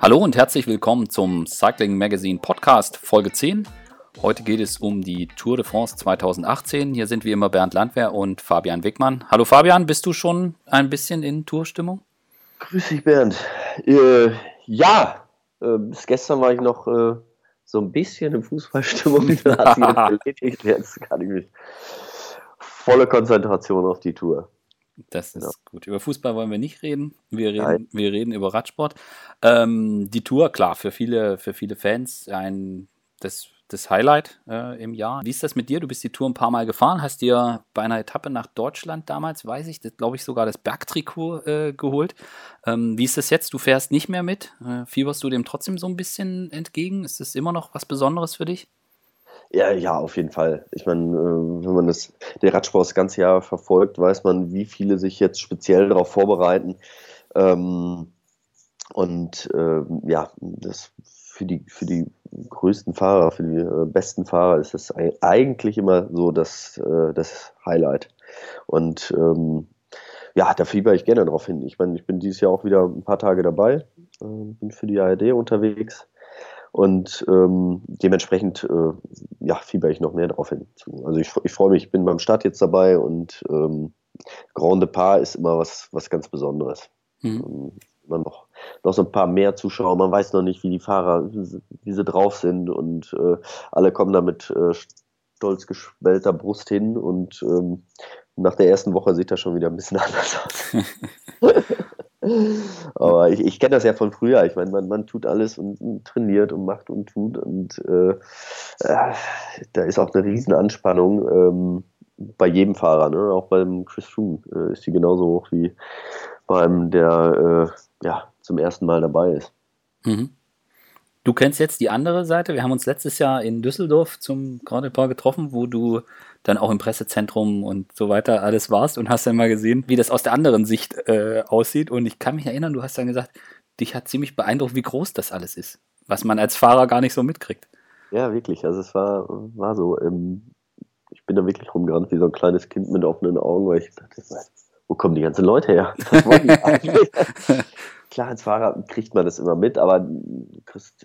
Hallo und herzlich willkommen zum Cycling Magazine Podcast Folge 10. Heute geht es um die Tour de France 2018. Hier sind wie immer Bernd Landwehr und Fabian Wickmann. Hallo Fabian, bist du schon ein bisschen in Tourstimmung? Grüß dich Bernd. Äh, ja, äh, bis gestern war ich noch äh, so ein bisschen in Fußballstimmung. Jetzt kann ich mich volle Konzentration auf die Tour. Das ist ja. gut. Über Fußball wollen wir nicht reden. Wir reden, wir reden über Radsport. Ähm, die Tour, klar, für viele, für viele Fans ein das, das Highlight äh, im Jahr. Wie ist das mit dir? Du bist die Tour ein paar Mal gefahren, hast dir bei einer Etappe nach Deutschland damals, weiß ich, glaube ich, sogar das Bergtrikot äh, geholt. Ähm, wie ist das jetzt? Du fährst nicht mehr mit. Äh, fieberst du dem trotzdem so ein bisschen entgegen? Ist das immer noch was Besonderes für dich? Ja, ja, auf jeden Fall. Ich meine, äh, wenn man das, der Radsport das ganze Jahr verfolgt, weiß man, wie viele sich jetzt speziell darauf vorbereiten. Ähm, und äh, ja, das für die, für die größten Fahrer, für die äh, besten Fahrer ist das eigentlich immer so das, das Highlight. Und ähm, ja, da fieber ich gerne drauf hin. Ich meine, ich bin dieses Jahr auch wieder ein paar Tage dabei, bin für die ARD unterwegs und ähm, dementsprechend äh, ja, fieber ich noch mehr darauf hin. Also ich, ich freue mich, ich bin beim Start jetzt dabei und ähm, Grand Depart ist immer was, was ganz Besonderes. Mhm. Ähm, immer noch, noch so ein paar mehr Zuschauer, man weiß noch nicht, wie die Fahrer, wie sie drauf sind und äh, alle kommen da mit äh, stolz geschwellter Brust hin und ähm, nach der ersten Woche sieht das schon wieder ein bisschen anders aus. Aber ich, ich kenne das ja von früher. Ich meine, man, man tut alles und, trainiert und macht und tut. Und äh, äh, da ist auch eine riesen Anspannung ähm, bei jedem Fahrer. Ne? Auch beim Chris Froome äh, ist die genauso hoch wie beim, der äh, ja, zum ersten Mal dabei ist. Mhm. Du kennst jetzt die andere Seite. Wir haben uns letztes Jahr in Düsseldorf zum Grand Depart getroffen, wo du dann auch im Pressezentrum und so weiter alles warst und hast dann mal gesehen, wie das aus der anderen Sicht äh, aussieht. Und ich kann mich erinnern, du hast dann gesagt, dich hat ziemlich beeindruckt, wie groß das alles ist, was man als Fahrer gar nicht so mitkriegt. Ja, wirklich. Also es war, war so. Ähm, ich bin da wirklich rumgerannt wie so ein kleines Kind mit offenen Augen, weil ich dachte, wo kommen die ganzen Leute her? Klar, als Fahrer kriegt man das immer mit, aber du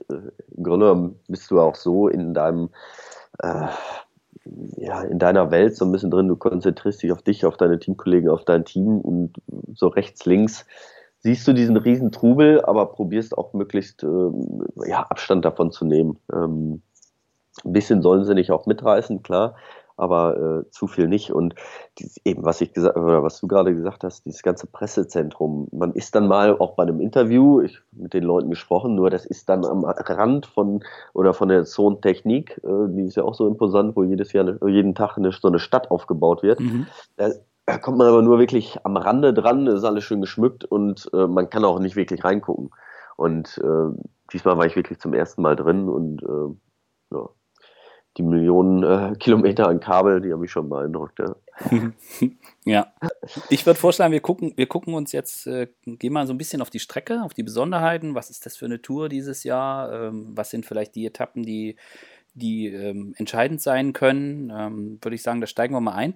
äh, im Grunde genommen bist du auch so in deinem äh, ja, in deiner Welt so ein bisschen drin, du konzentrierst dich auf dich, auf deine Teamkollegen, auf dein Team und so rechts, links siehst du diesen riesen Trubel, aber probierst auch möglichst ähm, ja, Abstand davon zu nehmen. Ähm, ein bisschen sollen sie nicht auch mitreißen, klar, aber äh, zu viel nicht. Und dies, eben, was ich gesagt oder was du gerade gesagt hast, dieses ganze Pressezentrum, man ist dann mal auch bei einem Interview, ich mit den Leuten gesprochen, nur das ist dann am Rand von oder von der Zone Technik, äh, die ist ja auch so imposant, wo jedes Jahr jeden Tag eine, so eine Stadt aufgebaut wird. Mhm. Da kommt man aber nur wirklich am Rande dran, ist alles schön geschmückt und äh, man kann auch nicht wirklich reingucken. Und äh, diesmal war ich wirklich zum ersten Mal drin und äh, die Millionen äh, Kilometer an Kabel, die haben mich schon beeindruckt. Ja, ja. ich würde vorschlagen, wir gucken, wir gucken uns jetzt, äh, gehen mal so ein bisschen auf die Strecke, auf die Besonderheiten. Was ist das für eine Tour dieses Jahr? Ähm, was sind vielleicht die Etappen, die, die ähm, entscheidend sein können? Ähm, würde ich sagen, da steigen wir mal ein.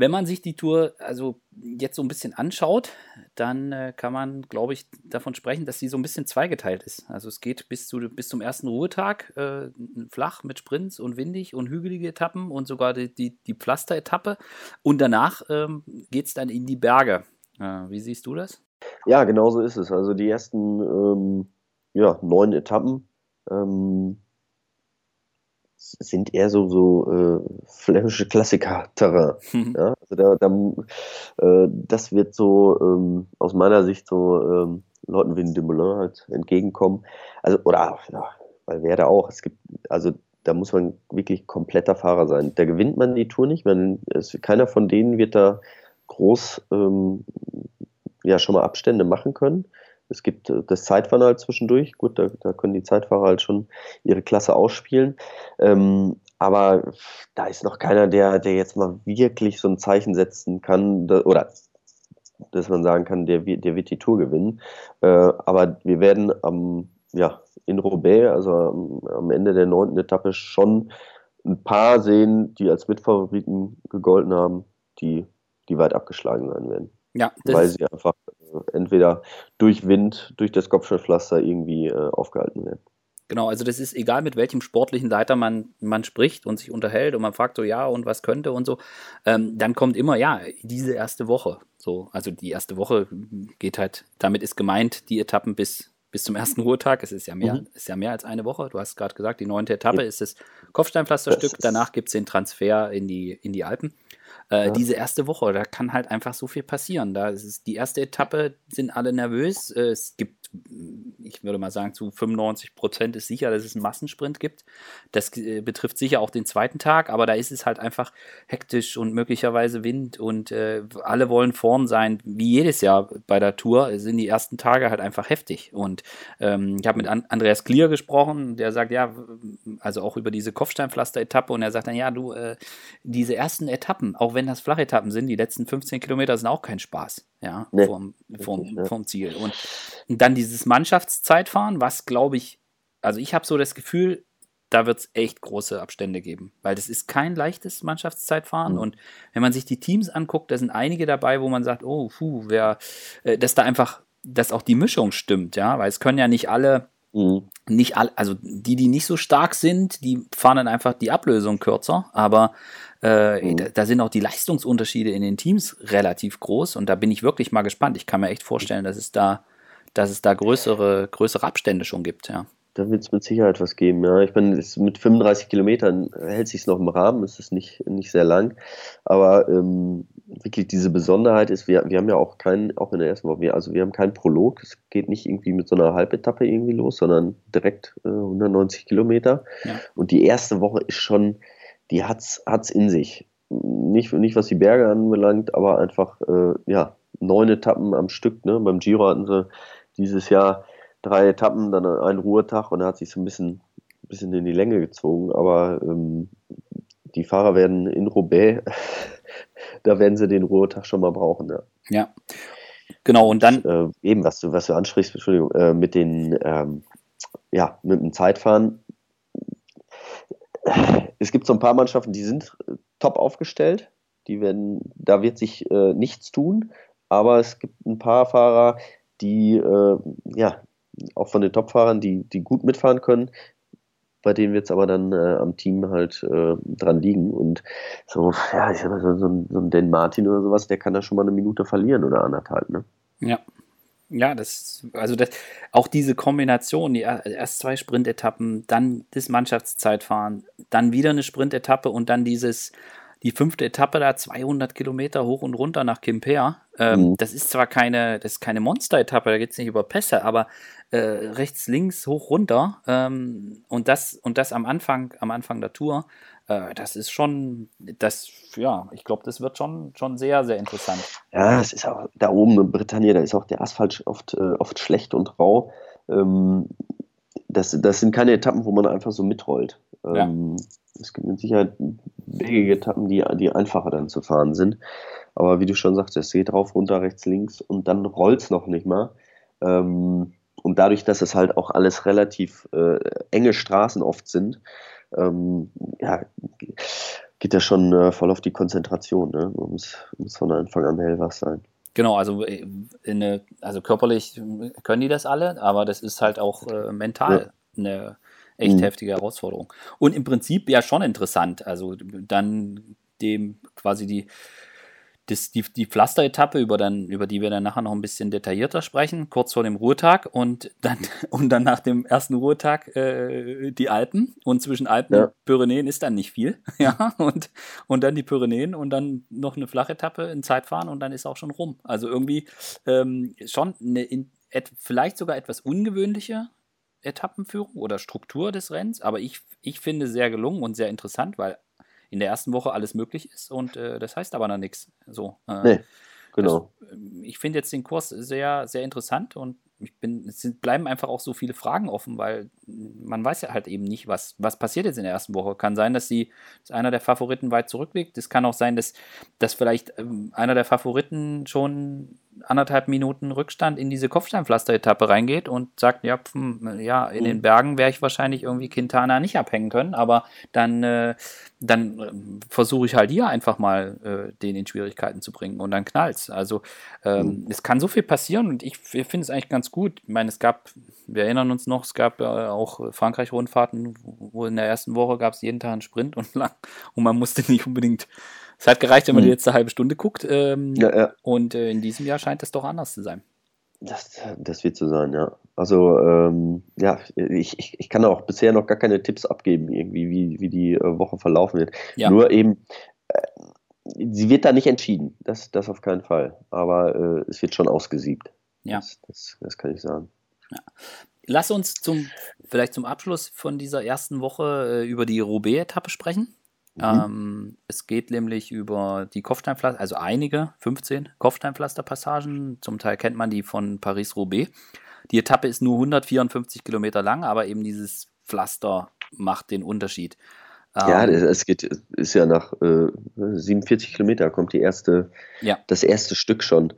Wenn man sich die Tour also jetzt so ein bisschen anschaut, dann äh, kann man, glaube ich, davon sprechen, dass sie so ein bisschen zweigeteilt ist. Also es geht bis, zu, bis zum ersten Ruhetag äh, flach mit Sprints und windig und hügelige Etappen und sogar die, die, die Pflaster-Etappe. Und danach ähm, geht es dann in die Berge. Äh, wie siehst du das? Ja, genau so ist es. Also die ersten ähm, ja, neun Etappen ähm, sind eher so, so äh, flämische Klassiker-Terrain. Mhm. Ja? Also da, da, äh, das wird so ähm, aus meiner Sicht so ähm, Leuten wie Dumoulin halt entgegenkommen. Also, oder ja, weil wer da auch, es gibt, also da muss man wirklich kompletter Fahrer sein. Da gewinnt man die Tour nicht, man, es, keiner von denen wird da groß ähm, ja schon mal Abstände machen können. Es gibt äh, das Zeitfahren halt zwischendurch. Gut, da, da, können die Zeitfahrer halt schon ihre Klasse ausspielen. Ähm, aber da ist noch keiner, der, der jetzt mal wirklich so ein Zeichen setzen kann, oder dass man sagen kann, der, der wird die Tour gewinnen. Äh, aber wir werden am, ja, in Roubaix, also am, am Ende der neunten Etappe, schon ein paar sehen, die als Mitfavoriten gegolten haben, die, die weit abgeschlagen sein werden. Ja, weil sie einfach entweder durch Wind, durch das Kopfsteinpflaster irgendwie äh, aufgehalten werden. Genau, also das ist egal, mit welchem sportlichen Leiter man, man spricht und sich unterhält und man fragt so, ja, und was könnte und so, ähm, dann kommt immer, ja, diese erste Woche. So, also die erste Woche geht halt, damit ist gemeint, die Etappen bis, bis zum ersten Ruhetag. Es ist ja mehr, mhm. ist ja mehr als eine Woche. Du hast gerade gesagt, die neunte Etappe ja. ist das Kopfsteinpflasterstück. Danach gibt es den Transfer in die, in die Alpen. Äh, ja. Diese erste Woche, da kann halt einfach so viel passieren. Da ist die erste Etappe, sind alle nervös. Äh, es gibt, ich würde mal sagen, zu 95 Prozent ist sicher, dass es einen Massensprint gibt. Das äh, betrifft sicher auch den zweiten Tag, aber da ist es halt einfach hektisch und möglicherweise Wind und äh, alle wollen vorn sein. Wie jedes Jahr bei der Tour sind die ersten Tage halt einfach heftig. Und ähm, ich habe mit An Andreas Klier gesprochen, der sagt, ja, also auch über diese Kopfsteinpflaster-Etappe und er sagt dann, ja, du, äh, diese ersten Etappen, auch wenn wenn das Flachetappen sind, die letzten 15 Kilometer sind auch kein Spaß, ja, nee, vom, vom, vom Ziel. Und, und dann dieses Mannschaftszeitfahren, was glaube ich, also ich habe so das Gefühl, da wird es echt große Abstände geben, weil das ist kein leichtes Mannschaftszeitfahren. Mhm. Und wenn man sich die Teams anguckt, da sind einige dabei, wo man sagt, oh, puh, wer, äh, dass da einfach, dass auch die Mischung stimmt, ja, weil es können ja nicht alle Mhm. Nicht all, also die, die nicht so stark sind, die fahren dann einfach die Ablösung kürzer, aber äh, mhm. da, da, sind auch die Leistungsunterschiede in den Teams relativ groß und da bin ich wirklich mal gespannt. Ich kann mir echt vorstellen, dass es da, dass es da größere, größere Abstände schon gibt, ja. Da wird es mit Sicherheit was geben, ja. Ich meine, mit 35 Kilometern hält sich noch im Rahmen, es ist nicht, nicht sehr lang. Aber ähm, wirklich diese Besonderheit ist, wir, wir haben ja auch keinen, auch in der ersten Woche, wir, also wir haben keinen Prolog, es geht nicht irgendwie mit so einer Halbetappe irgendwie los, sondern direkt äh, 190 Kilometer. Ja. Und die erste Woche ist schon, die hat's, hat's in sich. Nicht, nicht was die Berge anbelangt, aber einfach, äh, ja, neun Etappen am Stück, ne? Beim Giro hatten sie dieses Jahr drei Etappen, dann einen Ruhetag und da hat sich so ein bisschen, bisschen in die Länge gezogen, aber ähm, die Fahrer werden in Roubaix da werden sie den Ruhetag schon mal brauchen. Ja. ja. Genau, und dann. Äh, eben, was du, was du ansprichst, Entschuldigung, äh, mit den, ähm, ja, mit dem Zeitfahren. Es gibt so ein paar Mannschaften, die sind äh, top aufgestellt. Die werden, da wird sich äh, nichts tun. Aber es gibt ein paar Fahrer, die, äh, ja, auch von den Topfahrern, die, die gut mitfahren können, bei denen wird es aber dann äh, am Team halt äh, dran liegen. Und so, ja, ich sag mal, so, so, so ein Dan Martin oder sowas, der kann da schon mal eine Minute verlieren oder anderthalb, ne? Ja. Ja, das, also das, auch diese Kombination, die erst zwei Sprintetappen, dann das Mannschaftszeitfahren, dann wieder eine Sprintetappe und dann dieses, die fünfte Etappe da 200 Kilometer hoch und runter nach Quimper. Ähm, mhm. Das ist zwar keine, das ist keine Monster-Etappe, da geht es nicht über Pässe, aber äh, rechts, links, hoch, runter. Ähm, und das, und das am Anfang, am Anfang der Tour, äh, das ist schon, das, ja, ich glaube, das wird schon, schon sehr, sehr interessant. Ja, es ist auch da oben in Britannien, da ist auch der Asphalt oft, äh, oft schlecht und rau. Ähm, das, das sind keine Etappen, wo man einfach so mitrollt. Ähm, ja. Es gibt mit Sicherheit bergige Etappen, die, die einfacher dann zu fahren sind. Aber wie du schon sagst, es geht rauf, runter, rechts, links und dann rollt es noch nicht mal. Ähm, und dadurch, dass es halt auch alles relativ äh, enge Straßen oft sind, ähm, ja, geht das schon äh, voll auf die Konzentration. Ne? Man muss, muss von Anfang an hellwach sein. Genau, also, äh, eine, also körperlich können die das alle, aber das ist halt auch äh, mental ja. eine echt mhm. heftige Herausforderung. Und im Prinzip ja schon interessant. Also dann dem quasi die das, die, die Pflasteretappe, über, dann, über die wir dann nachher noch ein bisschen detaillierter sprechen, kurz vor dem Ruhetag und dann, und dann nach dem ersten Ruhetag äh, die Alpen. Und zwischen Alpen ja. und Pyrenäen ist dann nicht viel. ja, und, und dann die Pyrenäen und dann noch eine Flachetappe in Zeitfahren und dann ist auch schon rum. Also irgendwie ähm, schon eine in, et, vielleicht sogar etwas ungewöhnliche Etappenführung oder Struktur des Rennens, aber ich, ich finde sehr gelungen und sehr interessant, weil in der ersten Woche alles möglich ist und äh, das heißt aber noch nichts. So, äh, nee, genau. Das, ähm, ich finde jetzt den Kurs sehr, sehr interessant und ich bin, es sind, bleiben einfach auch so viele Fragen offen, weil man weiß ja halt eben nicht, was, was passiert jetzt in der ersten Woche. Kann sein, dass, sie, dass einer der Favoriten weit zurückliegt. Es kann auch sein, dass, dass vielleicht ähm, einer der Favoriten schon anderthalb Minuten Rückstand in diese Kopfsteinpflaster-Etappe reingeht und sagt, ja, pf, ja, in den Bergen wäre ich wahrscheinlich irgendwie Quintana nicht abhängen können, aber dann, äh, dann äh, versuche ich halt hier einfach mal äh, den in Schwierigkeiten zu bringen und dann knallt's. Also ähm, mhm. es kann so viel passieren und ich, ich finde es eigentlich ganz gut. Ich meine, es gab, wir erinnern uns noch, es gab äh, auch Frankreich-Rundfahrten, wo in der ersten Woche gab es jeden Tag einen Sprint und lang und man musste nicht unbedingt es hat gereicht, wenn man die hm. letzte halbe Stunde guckt. Ähm, ja, ja. Und äh, in diesem Jahr scheint es doch anders zu sein. Das, das wird so sein, ja. Also, ähm, ja, ich, ich, ich kann auch bisher noch gar keine Tipps abgeben, irgendwie, wie, wie die äh, Woche verlaufen wird. Ja. Nur eben, äh, sie wird da nicht entschieden. Das, das auf keinen Fall. Aber äh, es wird schon ausgesiebt. Ja. Das, das, das kann ich sagen. Ja. Lass uns zum, vielleicht zum Abschluss von dieser ersten Woche äh, über die Roubaix-Etappe sprechen. Mhm. Ähm, es geht nämlich über die Kopfsteinpflaster, also einige, 15 Kopfsteinpflasterpassagen. Zum Teil kennt man die von Paris-Roubaix. Die Etappe ist nur 154 Kilometer lang, aber eben dieses Pflaster macht den Unterschied. Ja, ähm, es geht, ist ja nach äh, 47 Kilometer kommt die erste, ja. das erste Stück schon.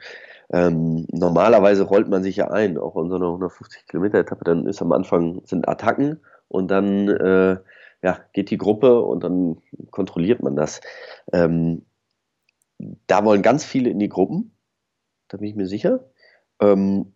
Ähm, normalerweise rollt man sich ja ein, auch in so einer 150 Kilometer Etappe, dann ist am Anfang sind Attacken und dann äh, ja, geht die Gruppe und dann kontrolliert man das. Ähm, da wollen ganz viele in die Gruppen, da bin ich mir sicher. Ähm,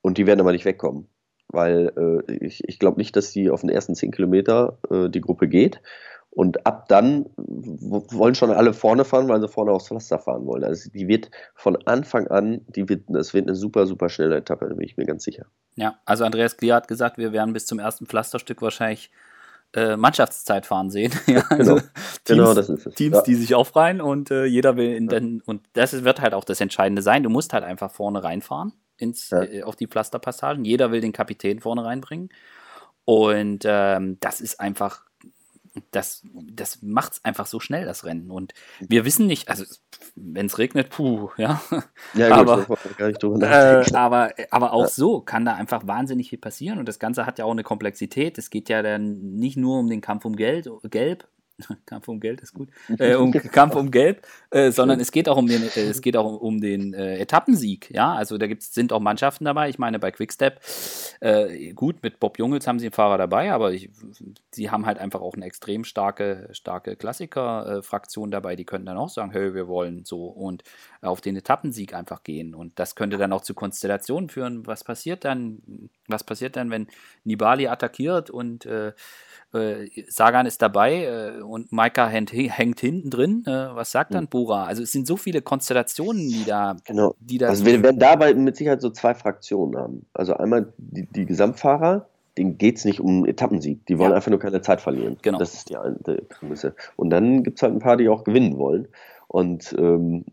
und die werden aber nicht wegkommen, weil äh, ich, ich glaube nicht, dass die auf den ersten zehn Kilometer äh, die Gruppe geht. Und ab dann wollen schon alle vorne fahren, weil sie vorne aufs Pflaster fahren wollen. Also die wird von Anfang an, die wird, das wird eine super, super schnelle Etappe, da bin ich mir ganz sicher. Ja, also Andreas Klier hat gesagt, wir werden bis zum ersten Pflasterstück wahrscheinlich äh, Mannschaftszeitfahren sehen. ja, also genau. Teams, genau, das ist es. Teams, ja. die sich aufreihen und äh, jeder will in ja. den, und das wird halt auch das Entscheidende sein. Du musst halt einfach vorne reinfahren ins, äh, auf die Pflasterpassagen. Jeder will den Kapitän vorne reinbringen. Und ähm, das ist einfach das, das macht es einfach so schnell, das Rennen. Und wir wissen nicht, also wenn es regnet, puh, ja. Ja, aber, gar nicht drüber äh, aber, aber auch ja. so kann da einfach wahnsinnig viel passieren. Und das Ganze hat ja auch eine Komplexität. Es geht ja dann nicht nur um den Kampf um Geld, Gelb, Kampf um Geld ist gut, äh, um Kampf um Gelb, äh, sondern es geht auch um den, äh, es geht auch um den äh, Etappensieg, ja, also da gibt's, sind auch Mannschaften dabei, ich meine bei Quickstep, äh, gut, mit Bob Jungels haben sie einen Fahrer dabei, aber ich, sie haben halt einfach auch eine extrem starke, starke Klassiker-Fraktion dabei, die könnten dann auch sagen, hey, wir wollen so und auf den Etappensieg einfach gehen. Und das könnte dann auch zu Konstellationen führen, was passiert dann, was passiert dann, wenn Nibali attackiert und äh, Sagan ist dabei äh, und Maika hängt, hängt hinten drin. Äh, was sagt dann hm. Bora? Also es sind so viele Konstellationen, die da. Genau. Die da also wir werden dabei mit Sicherheit so zwei Fraktionen haben. Also einmal die, die Gesamtfahrer, denen geht es nicht um Etappensieg. Die wollen ja. einfach nur keine Zeit verlieren. Genau. Das ist die eine Prämisse. Und dann gibt es halt ein paar, die auch gewinnen wollen. Und ähm,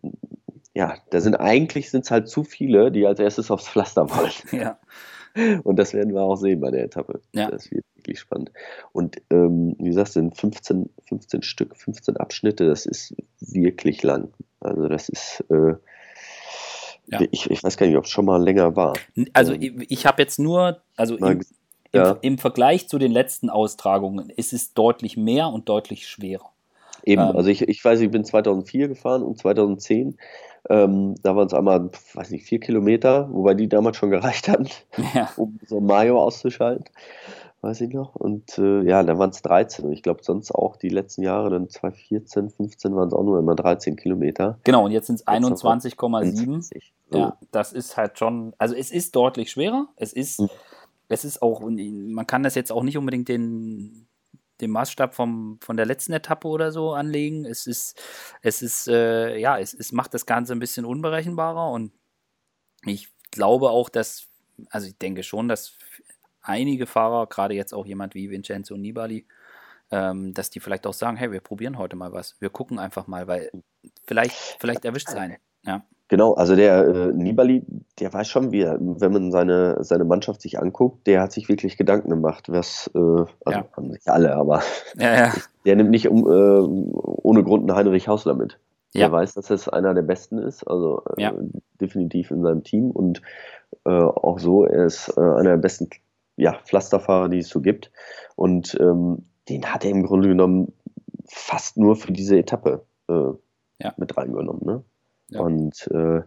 ja, da sind eigentlich sind's halt zu viele, die als erstes aufs Pflaster wollen. Ja. Und das werden wir auch sehen bei der Etappe. Ja. Das wird wirklich spannend. Und ähm, wie gesagt, sind 15, 15 Stück, 15 Abschnitte, das ist wirklich lang. Also das ist, äh, ja. ich, ich weiß gar nicht, ob es schon mal länger war. Also ich, ich habe jetzt nur, also im, ja. im, im, Vergleich zu den letzten Austragungen ist es deutlich mehr und deutlich schwerer. Eben, ähm, also ich, ich weiß, ich bin 2004 gefahren und 2010 ähm, da waren es einmal, weiß nicht, vier Kilometer, wobei die damals schon gereicht hatten, ja. um so Mayo auszuschalten, weiß ich noch. Und äh, ja, dann waren es 13. Und ich glaube, sonst auch die letzten Jahre, dann 2014, 15 waren es auch nur immer 13 Kilometer. Genau, und jetzt sind es 21,7. Ja, das ist halt schon, also es ist deutlich schwerer. Es ist, mhm. es ist auch, man kann das jetzt auch nicht unbedingt den den Maßstab vom, von der letzten Etappe oder so anlegen. Es ist, es ist, äh, ja, es, es macht das Ganze ein bisschen unberechenbarer und ich glaube auch, dass, also ich denke schon, dass einige Fahrer, gerade jetzt auch jemand wie Vincenzo Nibali, ähm, dass die vielleicht auch sagen, hey, wir probieren heute mal was. Wir gucken einfach mal, weil vielleicht, vielleicht erwischt es einen. Ja. Genau, also der äh, Nibali, der weiß schon, wie er, wenn man seine, seine Mannschaft sich anguckt, der hat sich wirklich Gedanken gemacht, was, äh, also ja. haben sich alle, aber ja, ja. der nimmt nicht um, äh, ohne Grund einen Heinrich Hausler mit. Ja. Der weiß, dass es einer der Besten ist, also äh, definitiv in seinem Team und äh, auch so, er ist äh, einer der besten ja, Pflasterfahrer, die es so gibt. Und ähm, den hat er im Grunde genommen fast nur für diese Etappe mit reingenommen. Ne? Ja. Und äh,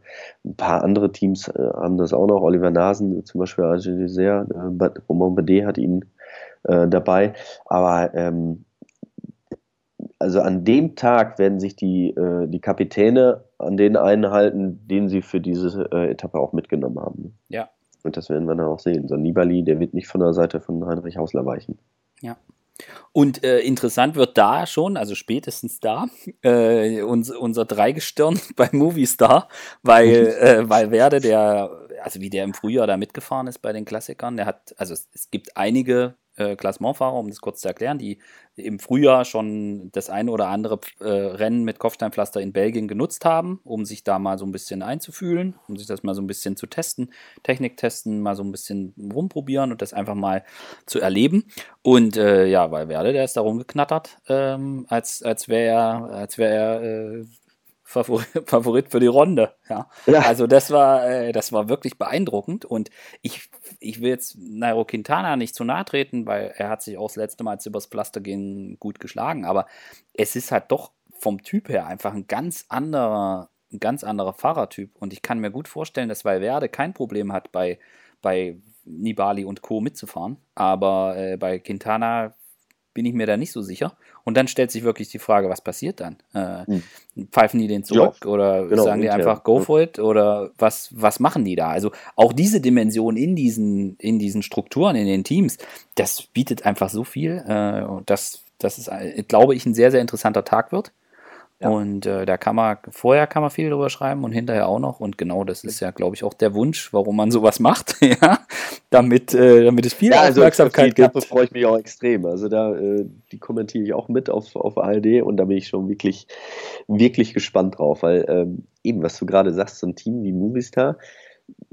ein paar andere Teams äh, haben das auch noch. Oliver Nasen zum Beispiel, sehr, äh, Romain Bade hat ihn äh, dabei. Aber ähm, also an dem Tag werden sich die, äh, die Kapitäne an den einen halten, den sie für diese äh, Etappe auch mitgenommen haben. Ja. Und das werden wir dann auch sehen. So Nibali, der wird nicht von der Seite von Heinrich Hausler weichen. Ja. Und äh, interessant wird da schon, also spätestens da, äh, uns, unser Dreigestirn bei Movistar, weil, äh, weil Werde, der, also wie der im Frühjahr da mitgefahren ist bei den Klassikern, der hat, also es, es gibt einige äh, Klassementfahrer, um das kurz zu erklären, die im Frühjahr schon das eine oder andere äh, Rennen mit Kopfsteinpflaster in Belgien genutzt haben, um sich da mal so ein bisschen einzufühlen, um sich das mal so ein bisschen zu testen, Technik testen, mal so ein bisschen rumprobieren und das einfach mal zu erleben. Und äh, ja, weil Werde, der ist da rumgeknattert, ähm, als, als wäre er, als wäre er äh, Favorit, für die Runde. Ja. ja. Also das war, äh, das war wirklich beeindruckend und ich, ich will jetzt Nairo Quintana nicht zu nahe treten, weil er hat sich auch das letzte Mal, als übers Pflaster gehen, gut geschlagen, aber es ist halt doch vom Typ her einfach ein ganz anderer, ein ganz anderer Fahrertyp und ich kann mir gut vorstellen, dass Valverde kein Problem hat bei, bei Nibali und Co. mitzufahren, aber äh, bei Quintana bin ich mir da nicht so sicher. Und dann stellt sich wirklich die Frage, was passiert dann? Äh, hm. Pfeifen die den zurück ja, oder genau, sagen die einfach go for it oder was, was machen die da? Also auch diese Dimension in diesen, in diesen Strukturen, in den Teams, das bietet einfach so viel, äh, dass das ist, äh, glaube ich, ein sehr, sehr interessanter Tag wird. Ja. Und äh, da kann man, vorher kann man viel drüber schreiben und hinterher auch noch. Und genau das ist ja, glaube ich, auch der Wunsch, warum man sowas macht, ja, damit, äh, damit es viel ja, also Aufmerksamkeit gibt. Da freue ich mich auch extrem. Also da, äh, die kommentiere ich auch mit auf, auf ARD und da bin ich schon wirklich, wirklich gespannt drauf, weil ähm, eben, was du gerade sagst, so ein Team wie Movistar,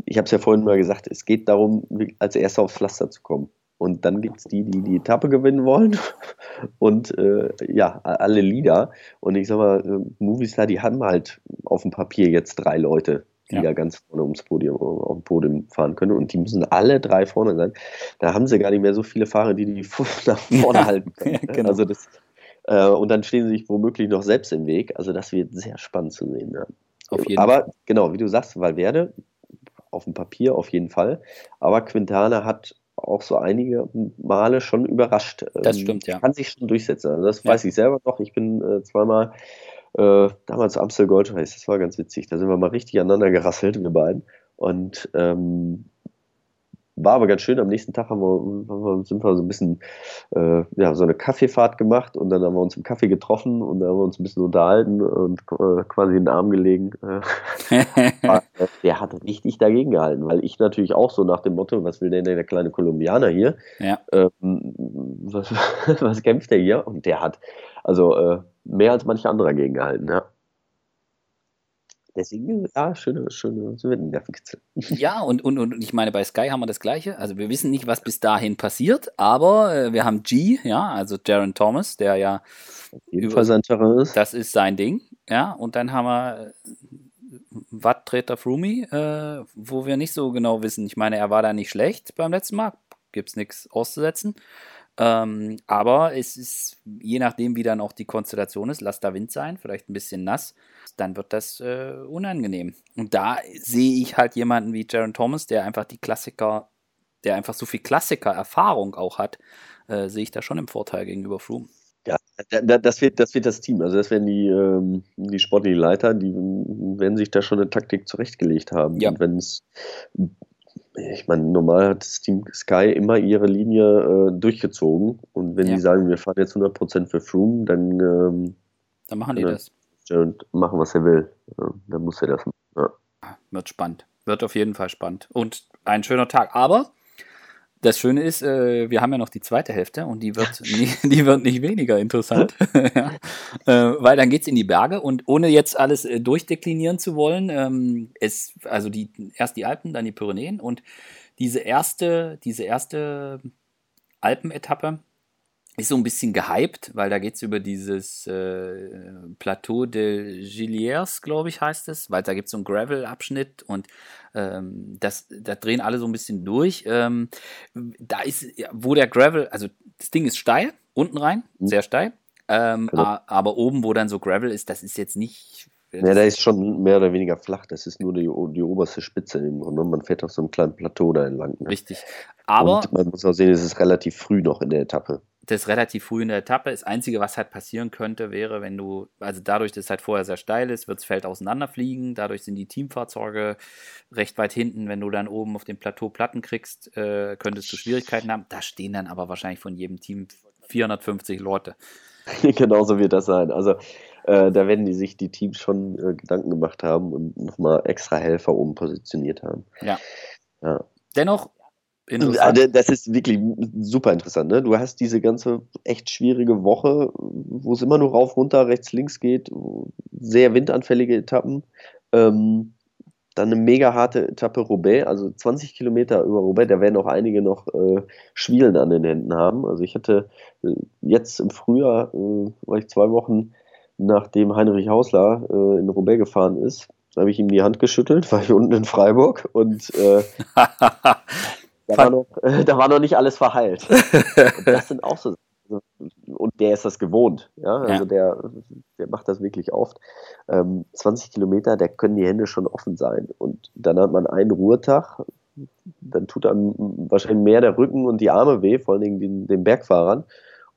ich habe es ja vorhin mal gesagt, es geht darum, als Erster aufs Pflaster zu kommen. Und dann gibt es die, die die Etappe gewinnen wollen und äh, ja, alle Lieder. Und ich sag mal, äh, Movistar, die haben halt auf dem Papier jetzt drei Leute, die ja. da ganz vorne ums Podium, auf dem Podium fahren können. Und die müssen alle drei vorne sein. Da haben sie gar nicht mehr so viele Fahrer, die die nach vorne halten können. Ne? genau. Also das, äh, und dann stehen sie sich womöglich noch selbst im Weg. Also das wird sehr spannend zu sehen. Ja. Aber Fall. genau, wie du sagst, Valverde auf dem Papier auf jeden Fall. Aber Quintana hat auch so einige Male schon überrascht. Das ähm, stimmt, ja. Kann sich schon durchsetzen. Also das ja. weiß ich selber noch. Ich bin äh, zweimal äh, damals Amstel Gold Race, das war ganz witzig. Da sind wir mal richtig aneinander gerasselt, wir beiden. Und ähm, war aber ganz schön. Am nächsten Tag haben wir, sind wir so ein bisschen, äh, ja, so eine Kaffeefahrt gemacht und dann haben wir uns im Kaffee getroffen und dann haben wir uns ein bisschen unterhalten und äh, quasi in den Arm gelegen. Äh, der hat richtig dagegen gehalten, weil ich natürlich auch so nach dem Motto, was will denn der kleine Kolumbianer hier? Ja. Ähm, was, was kämpft der hier? Und der hat also äh, mehr als manche andere dagegen gehalten, ja. Deswegen, ja, schöne, schöne Nervenkitzel. Ja, und, und, und ich meine, bei Sky haben wir das Gleiche. Also wir wissen nicht, was bis dahin passiert, aber äh, wir haben G, ja, also Jaron Thomas, der ja jedenfalls sein Terrain ist. Das ist sein Ding, ja. Und dann haben wir äh, Watt Treter Frumi, äh, wo wir nicht so genau wissen. Ich meine, er war da nicht schlecht beim letzten Mal, gibt es nichts auszusetzen. Ähm, aber es ist, je nachdem, wie dann auch die Konstellation ist, lass da Wind sein, vielleicht ein bisschen nass, dann wird das äh, unangenehm. Und da sehe ich halt jemanden wie Jaron Thomas, der einfach die Klassiker, der einfach so viel Klassiker-Erfahrung auch hat, äh, sehe ich da schon im Vorteil gegenüber Froome. Ja, das wird, das wird das Team. Also das werden die, ähm, die sportlichen Leiter, die werden sich da schon eine Taktik zurechtgelegt haben. Ja. Und wenn es ich meine, normal hat das Team Sky immer ihre Linie äh, durchgezogen. Und wenn ja. die sagen, wir fahren jetzt 100% für Froome, dann, ähm, dann machen die das. Und machen, was er will. Ja, dann muss er das machen. Ja. Wird spannend. Wird auf jeden Fall spannend. Und ein schöner Tag. Aber das Schöne ist, äh, wir haben ja noch die zweite Hälfte und die wird, nie, die wird nicht weniger interessant, ja. äh, weil dann geht es in die Berge und ohne jetzt alles äh, durchdeklinieren zu wollen, ähm, es, also die, erst die Alpen, dann die Pyrenäen und diese erste, diese erste Alpenetappe, ist so ein bisschen gehypt, weil da geht es über dieses äh, Plateau de Gilliers, glaube ich, heißt es, weil da gibt es so einen Gravel-Abschnitt und ähm, das, da drehen alle so ein bisschen durch. Ähm, da ist, wo der Gravel, also das Ding ist steil, unten rein, mhm. sehr steil, ähm, genau. aber oben, wo dann so Gravel ist, das ist jetzt nicht Ja, der ist schon mehr oder weniger flach. Das ist nur die, die oberste Spitze im Grunde. Man fährt auf so einem kleinen Plateau da entlang. Ne? Richtig. Aber. Und man muss auch sehen, es ist relativ früh noch in der Etappe. Das ist relativ früh in der Etappe. Das Einzige, was halt passieren könnte, wäre, wenn du, also dadurch, dass es halt vorher sehr steil ist, wird das Feld auseinanderfliegen. Dadurch sind die Teamfahrzeuge recht weit hinten. Wenn du dann oben auf dem Plateau Platten kriegst, äh, könntest du Schwierigkeiten haben. Da stehen dann aber wahrscheinlich von jedem Team 450 Leute. Genauso wird das sein. Also äh, da werden die sich die Teams schon äh, Gedanken gemacht haben und nochmal extra Helfer oben positioniert haben. Ja. ja. Dennoch Interessant. Das ist wirklich super interessant. Ne? Du hast diese ganze echt schwierige Woche, wo es immer nur rauf, runter, rechts, links geht, sehr windanfällige Etappen. Ähm, dann eine mega harte Etappe Roubaix, also 20 Kilometer über Roubaix, da werden auch einige noch äh, Schwielen an den Händen haben. Also ich hatte äh, jetzt im Frühjahr, äh, war ich zwei Wochen nachdem Heinrich Hausler äh, in Roubaix gefahren ist, habe ich ihm die Hand geschüttelt, war ich unten in Freiburg und äh, da, war noch, äh, da war noch nicht alles verheilt. und das sind auch so und der ist das gewohnt, ja, also ja. Der, der macht das wirklich oft. Ähm, 20 Kilometer, da können die Hände schon offen sein und dann hat man einen Ruhetag, dann tut einem wahrscheinlich mehr der Rücken und die Arme weh, vor allen Dingen den, den Bergfahrern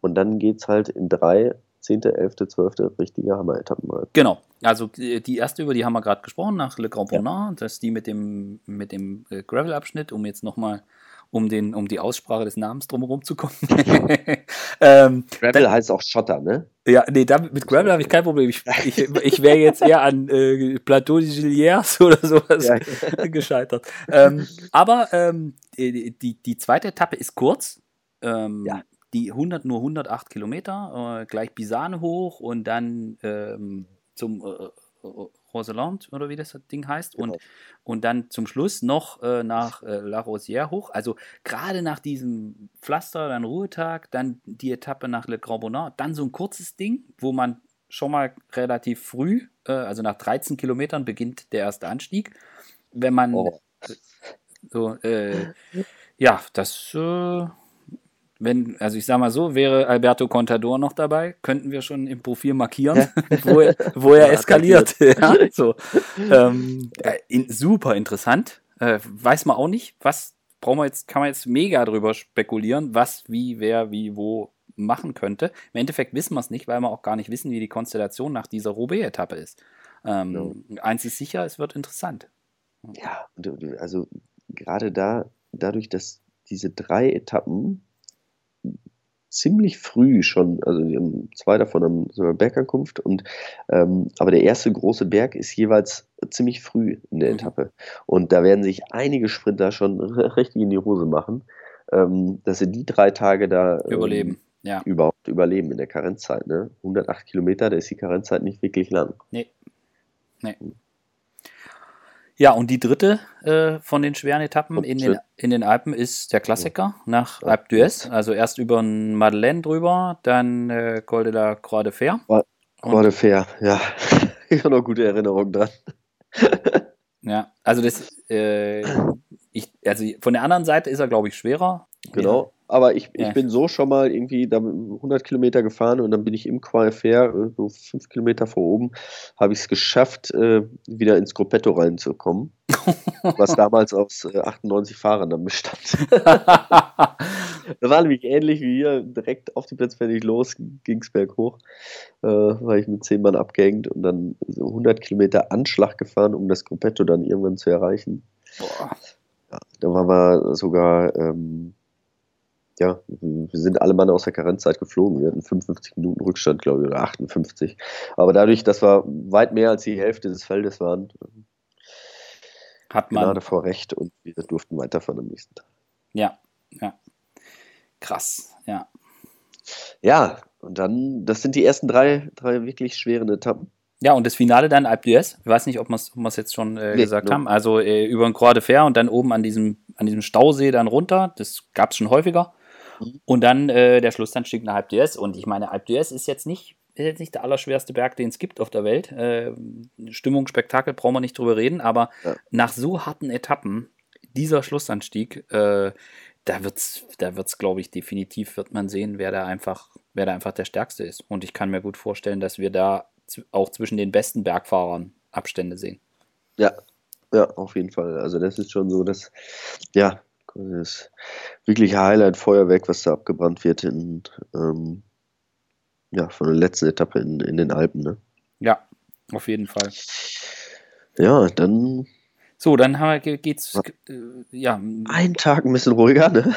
und dann geht es halt in drei 10., 11., 12. richtige Hammer-Etappen halt. Genau. Also die erste, über die haben wir gerade gesprochen, nach Le Grand Bonnard. Ja. Das ist die mit dem, mit dem äh, Gravel-Abschnitt, um jetzt nochmal um, den, um die Aussprache des Namens drumherum zu kommen. ähm, Gravel dann, heißt auch Schotter, ne? Ja, nee, damit, mit Gravel habe ich kein Problem. Ich, ich, ich wäre jetzt eher an äh, Plateau de Gilliers oder sowas ja. gescheitert. Ähm, aber ähm, die, die zweite Etappe ist kurz. Ähm, ja. Die 100, nur 108 Kilometer, äh, gleich Bisane hoch und dann ähm, zum äh, äh Roseland oder wie das Ding heißt. Genau. Und, und dann zum Schluss noch äh, nach äh, La Rosière hoch. Also gerade nach diesem Pflaster, dann Ruhetag, dann die Etappe nach Le Grand Bonnard, dann so ein kurzes Ding, wo man schon mal relativ früh, äh, also nach 13 Kilometern beginnt der erste Anstieg. Wenn man oh. so, äh, ja, das äh, wenn, also ich sag mal so, wäre Alberto Contador noch dabei, könnten wir schon im Profil markieren, wo er, wo er eskaliert. ja, so. ähm, in, super interessant. Äh, weiß man auch nicht, was brauchen wir jetzt, kann man jetzt mega drüber spekulieren, was, wie, wer, wie, wo machen könnte. Im Endeffekt wissen wir es nicht, weil wir auch gar nicht wissen, wie die Konstellation nach dieser Roubaix-Etappe ist. Ähm, ja. Eins ist sicher, es wird interessant. Ja, also gerade da, dadurch, dass diese drei Etappen ziemlich früh schon, also zwei davon haben sogar Bergankunft und ähm, aber der erste große Berg ist jeweils ziemlich früh in der mhm. Etappe und da werden sich einige Sprinter schon richtig in die Hose machen, ähm, dass sie die drei Tage da ähm, überleben. Ja. überhaupt überleben in der Karenzzeit. Ne? 108 Kilometer, da ist die Karenzzeit nicht wirklich lang. Nee. Nee. Ja, und die dritte äh, von den schweren Etappen in den, in den Alpen ist der Klassiker nach Alpe d'Huez. Also erst über den Madeleine drüber, dann äh, Col de la Croix de Fer. Croix de Fer, ja. ich habe noch gute Erinnerungen dran. ja, also das, äh, ich, also von der anderen Seite ist er, glaube ich, schwerer. Genau. Aber ich, ja. ich bin so schon mal irgendwie 100 Kilometer gefahren und dann bin ich im Qualfair, äh, so fünf Kilometer vor oben, habe ich es geschafft, äh, wieder ins Gruppetto reinzukommen. was damals aus 98 äh, Fahrern dann bestand. da war nämlich ähnlich wie hier, direkt auf die Plätze los, ging es berghoch. Äh, war ich mit zehn Mann abgehängt und dann so 100 Kilometer Anschlag gefahren, um das Gruppetto dann irgendwann zu erreichen. Boah. Ja, da waren wir sogar ähm, ja, wir sind alle Mann aus der Karenzzeit geflogen. Wir hatten 55 Minuten Rückstand, glaube ich, oder 58. Aber dadurch, dass wir weit mehr als die Hälfte des Feldes waren, hat man gerade vor Recht und wir durften weiterfahren am nächsten Tag. Ja, ja. Krass, ja. Ja, und dann, das sind die ersten drei, drei wirklich schweren Etappen. Ja, und das Finale dann Alpe d'Huez. Ich weiß nicht, ob wir es jetzt schon äh, nee, gesagt no. haben. Also äh, über den Croix de Fer und dann oben an diesem, an diesem Stausee dann runter. Das gab es schon häufiger. Mhm. Und dann äh, der Schlussanstieg nach Alp d'Huez. Und ich meine, Alp d'Huez ist jetzt nicht ist jetzt nicht der allerschwerste Berg, den es gibt auf der Welt. Äh, Stimmung, Spektakel, brauchen wir nicht drüber reden, aber ja. nach so harten Etappen, dieser Schlussanstieg, äh, da wird's, da wird's, glaube ich, definitiv wird man sehen, wer da einfach, wer da einfach der Stärkste ist. Und ich kann mir gut vorstellen, dass wir da auch zwischen den besten Bergfahrern Abstände sehen. Ja, ja, auf jeden Fall. Also das ist schon so, dass, ja, das wirkliche Highlight Feuerwerk, was da abgebrannt wird in, ähm, ja, von der letzten Etappe in, in den Alpen. Ne? Ja, auf jeden Fall. Ja, dann. So, dann haben wir, geht's, äh, ja. Ein Tag ein bisschen ruhiger, ne?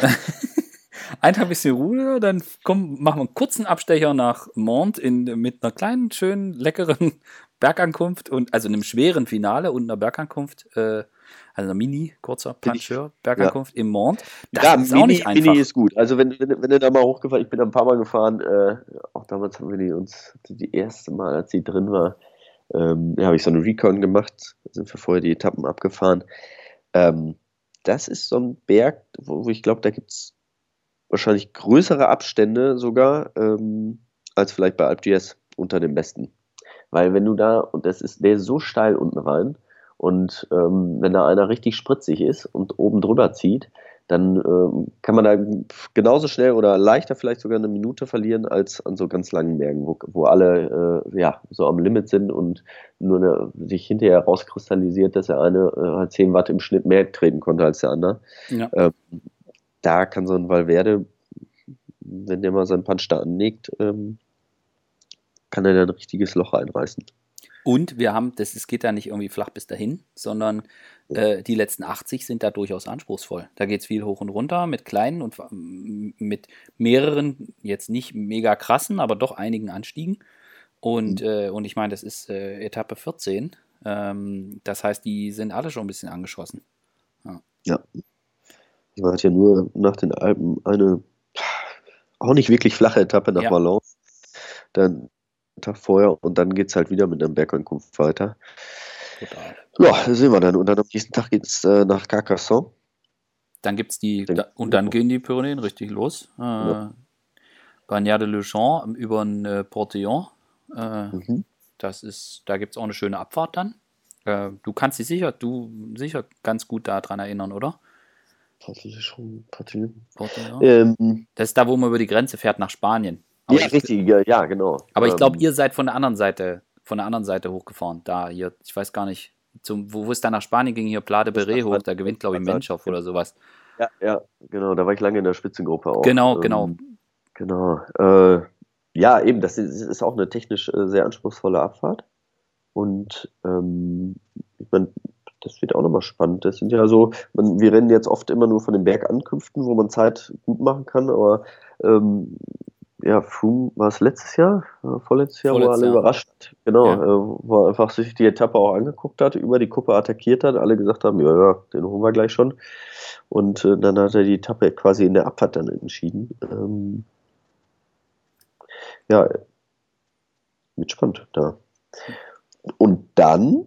ein Tag ein bisschen ruhiger, dann komm, machen wir einen kurzen Abstecher nach Mont in, mit einer kleinen, schönen, leckeren Bergankunft und also einem schweren Finale und einer Bergankunft. Äh, also Mini, kurzer Puncheur, Bergankunft ja. im Mont. Das ja, ist Mini, auch nicht einfach. Mini ist gut. Also wenn, wenn, wenn du da mal hochgefahren, ich bin da ein paar Mal gefahren, äh, auch damals haben wir die uns, die erste Mal, als sie drin war, ähm, habe ich so eine Recon gemacht, da sind wir vorher die Etappen abgefahren. Ähm, das ist so ein Berg, wo, wo ich glaube, da gibt es wahrscheinlich größere Abstände sogar ähm, als vielleicht bei Alp GS unter den Besten. Weil wenn du da, und das ist, der ist so steil unten rein, und ähm, wenn da einer richtig spritzig ist und oben drüber zieht, dann ähm, kann man da genauso schnell oder leichter vielleicht sogar eine Minute verlieren als an so ganz langen Bergen, wo, wo alle äh, ja, so am Limit sind und nur eine, sich hinterher rauskristallisiert, dass der eine äh, halt 10 Watt im Schnitt mehr treten konnte als der andere. Ja. Ähm, da kann so ein Valverde, wenn der mal seinen Punch da anlegt, ähm, kann er da ein richtiges Loch einreißen. Und wir haben, das, es geht da nicht irgendwie flach bis dahin, sondern äh, die letzten 80 sind da durchaus anspruchsvoll. Da geht es viel hoch und runter mit kleinen und mit mehreren, jetzt nicht mega krassen, aber doch einigen Anstiegen. Und, mhm. äh, und ich meine, das ist äh, Etappe 14. Ähm, das heißt, die sind alle schon ein bisschen angeschossen. Ja. ja. Man hat ja nur nach den Alpen eine auch nicht wirklich flache Etappe nach ja. Valence. Dann Tag vorher und dann geht es halt wieder mit einem Bergankunft weiter. Total. Ja, das sehen wir dann. Und dann am nächsten Tag geht es äh, nach Carcassonne. Dann gibt es die, da, und dann gehen die Pyrenäen richtig los. Äh, ja. Bagnères de Luchon über den äh, Portillon. Äh, mhm. Das ist, da gibt es auch eine schöne Abfahrt dann. Äh, du kannst dich sicher, du sicher ganz gut daran erinnern, oder? Portillon. Portillon. Ähm, das ist da, wo man über die Grenze fährt nach Spanien. Aber ja, richtig, ja, genau. Aber ich glaube, ähm, ihr seid von der anderen Seite, von der anderen Seite hochgefahren. Da hier, ich weiß gar nicht, zum, wo, wo es dann nach Spanien ging, hier Plade Beret hoch, da gewinnt, glaube ich, Menschhoff oder sowas. Ja, ja, genau, da war ich lange in der Spitzengruppe auch. Genau, ähm, genau. Genau. Äh, ja, eben, das ist, ist, auch eine technisch äh, sehr anspruchsvolle Abfahrt. Und ähm, ich meine, das wird auch nochmal spannend. Das sind ja so, man, wir rennen jetzt oft immer nur von den Bergankünften, wo man Zeit gut machen kann, aber ähm, ja, Froome war es letztes Jahr, äh, vorletztes Jahr, Vorletztes wo alle Jahr. überrascht, genau, ja. äh, wo er einfach sich die Etappe auch angeguckt hat, über die Kuppe attackiert hat, alle gesagt haben, ja, ja, den holen wir gleich schon. Und äh, dann hat er die Etappe quasi in der Abfahrt dann entschieden. Ähm, ja, mit spannend da. Und dann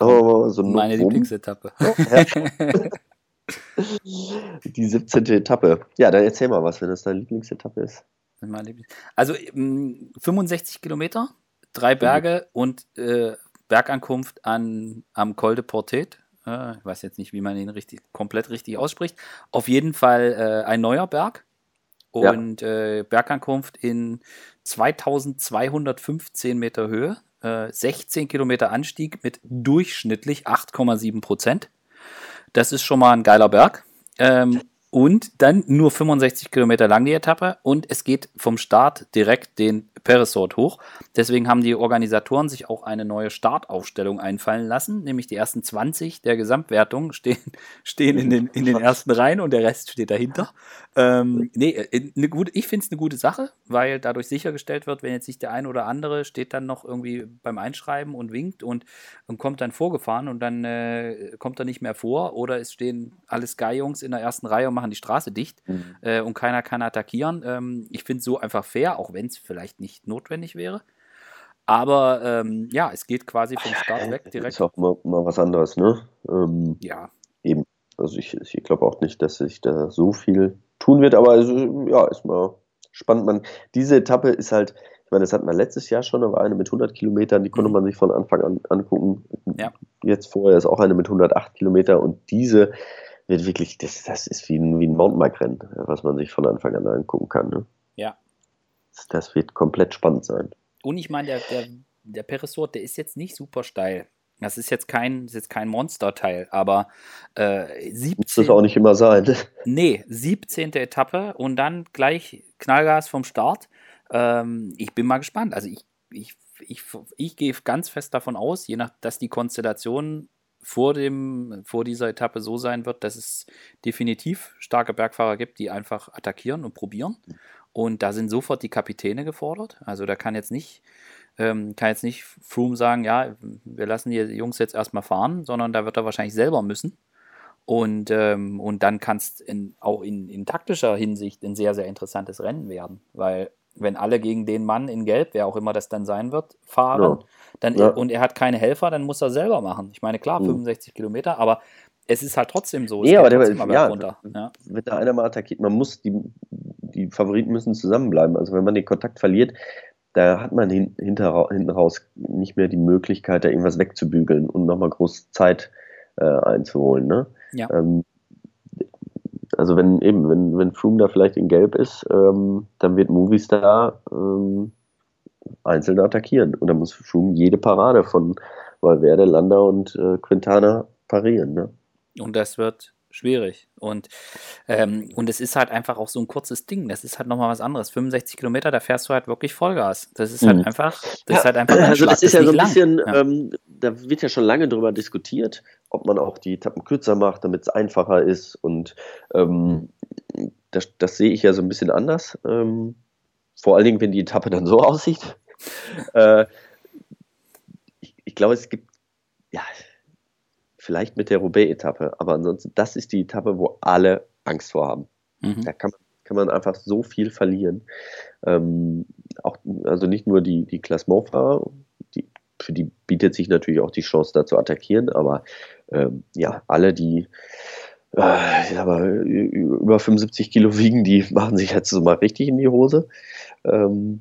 oh, so meine Lieblingsetappe. Ja. Die 17. Etappe. Ja, dann erzähl mal was, wenn das deine Lieblingsetappe ist. Also 65 mm, Kilometer, drei Berge mhm. und äh, Bergankunft an, am Col de Portet. Äh, ich weiß jetzt nicht, wie man ihn richtig, komplett richtig ausspricht. Auf jeden Fall äh, ein neuer Berg und ja. Äh, Bergankunft in 2215 Meter Höhe, 16 äh, Kilometer Anstieg mit durchschnittlich 8,7 Prozent. Das ist schon mal ein geiler Berg. Ähm, und dann nur 65 Kilometer lang die Etappe und es geht vom Start direkt den Peresort hoch. Deswegen haben die Organisatoren sich auch eine neue Startaufstellung einfallen lassen, nämlich die ersten 20 der Gesamtwertung stehen, stehen in, den, in den ersten Reihen und der Rest steht dahinter. Ähm, nee, äh, eine gute, ich finde es eine gute Sache, weil dadurch sichergestellt wird, wenn jetzt nicht der ein oder andere steht dann noch irgendwie beim Einschreiben und winkt und, und kommt dann vorgefahren und dann äh, kommt er nicht mehr vor oder es stehen alle Sky-Jungs in der ersten Reihe und machen die Straße dicht mhm. äh, und keiner kann attackieren. Ähm, ich finde es so einfach fair, auch wenn es vielleicht nicht notwendig wäre. Aber ähm, ja, es geht quasi vom Start weg direkt. Ist auch mal, mal was anderes, ne? Ähm, ja. Eben. Also ich, ich glaube auch nicht, dass sich da so viel tun wird, aber also, ja, ist mal spannend. Man, diese Etappe ist halt, ich meine, das hatten wir letztes Jahr schon, da war eine mit 100 Kilometern, die konnte mhm. man sich von Anfang an angucken. Ja. Jetzt vorher ist auch eine mit 108 Kilometer und diese wird wirklich, das, das ist wie ein, wie ein Mountainbike-Rennen, was man sich von Anfang an angucken kann. Ne? Ja. Das wird komplett spannend sein. und ich meine, der, der, der Peresort, der ist jetzt nicht super steil. Das ist jetzt kein, ist jetzt kein Monsterteil, aber äh, 17. Muss das auch nicht immer sein. Nee, 17. Etappe und dann gleich Knallgas vom Start. Ähm, ich bin mal gespannt. Also ich, ich, ich, ich gehe ganz fest davon aus, je nach, dass die Konstellation vor, dem, vor dieser Etappe so sein wird, dass es definitiv starke Bergfahrer gibt, die einfach attackieren und probieren. Und da sind sofort die Kapitäne gefordert. Also da kann jetzt nicht ähm, kann jetzt nicht Froome sagen, ja, wir lassen die Jungs jetzt erstmal fahren, sondern da wird er wahrscheinlich selber müssen. Und, ähm, und dann kann es auch in, in taktischer Hinsicht ein sehr, sehr interessantes Rennen werden, weil wenn alle gegen den Mann in Gelb, wer auch immer das dann sein wird, fahren, ja. dann ja. und er hat keine Helfer, dann muss er selber machen. Ich meine, klar, mhm. 65 Kilometer, aber es ist halt trotzdem so. Ja, aber der, ja, runter. Ja. Wenn da einer mal attackiert, man muss, die, die Favoriten müssen zusammenbleiben. Also wenn man den Kontakt verliert, da hat man hin, hinter, hinten raus nicht mehr die Möglichkeit, da irgendwas wegzubügeln und nochmal groß Zeit äh, einzuholen. Ne? Ja. Ähm, also wenn eben, wenn, wenn Froome da vielleicht in Gelb ist, ähm, dann wird Movistar ähm, einzeln attackieren. Und dann muss Froome jede Parade von Valverde, Landa und äh, Quintana parieren. Ne? Und das wird schwierig. Und, ähm, und es ist halt einfach auch so ein kurzes Ding. Das ist halt nochmal was anderes. 65 Kilometer, da fährst du halt wirklich Vollgas. Das ist halt mhm. einfach, das ja, ist halt einfach. Also das ist ja so ein bisschen, ja. ähm, da wird ja schon lange drüber diskutiert, ob man auch die Etappen kürzer macht, damit es einfacher ist. Und ähm, das, das, sehe ich ja so ein bisschen anders. Ähm, vor allen Dingen, wenn die Etappe dann so aussieht. äh, ich, ich glaube, es gibt, ja, vielleicht mit der Roubaix-Etappe, aber ansonsten, das ist die Etappe, wo alle Angst vor haben. Mhm. Da kann man, kann man einfach so viel verlieren. Ähm, auch, also nicht nur die, die Klassementfahrer, die, für die bietet sich natürlich auch die Chance, da zu attackieren, aber ähm, ja, alle, die äh, aber über 75 Kilo wiegen, die machen sich jetzt so mal richtig in die Hose. Ähm,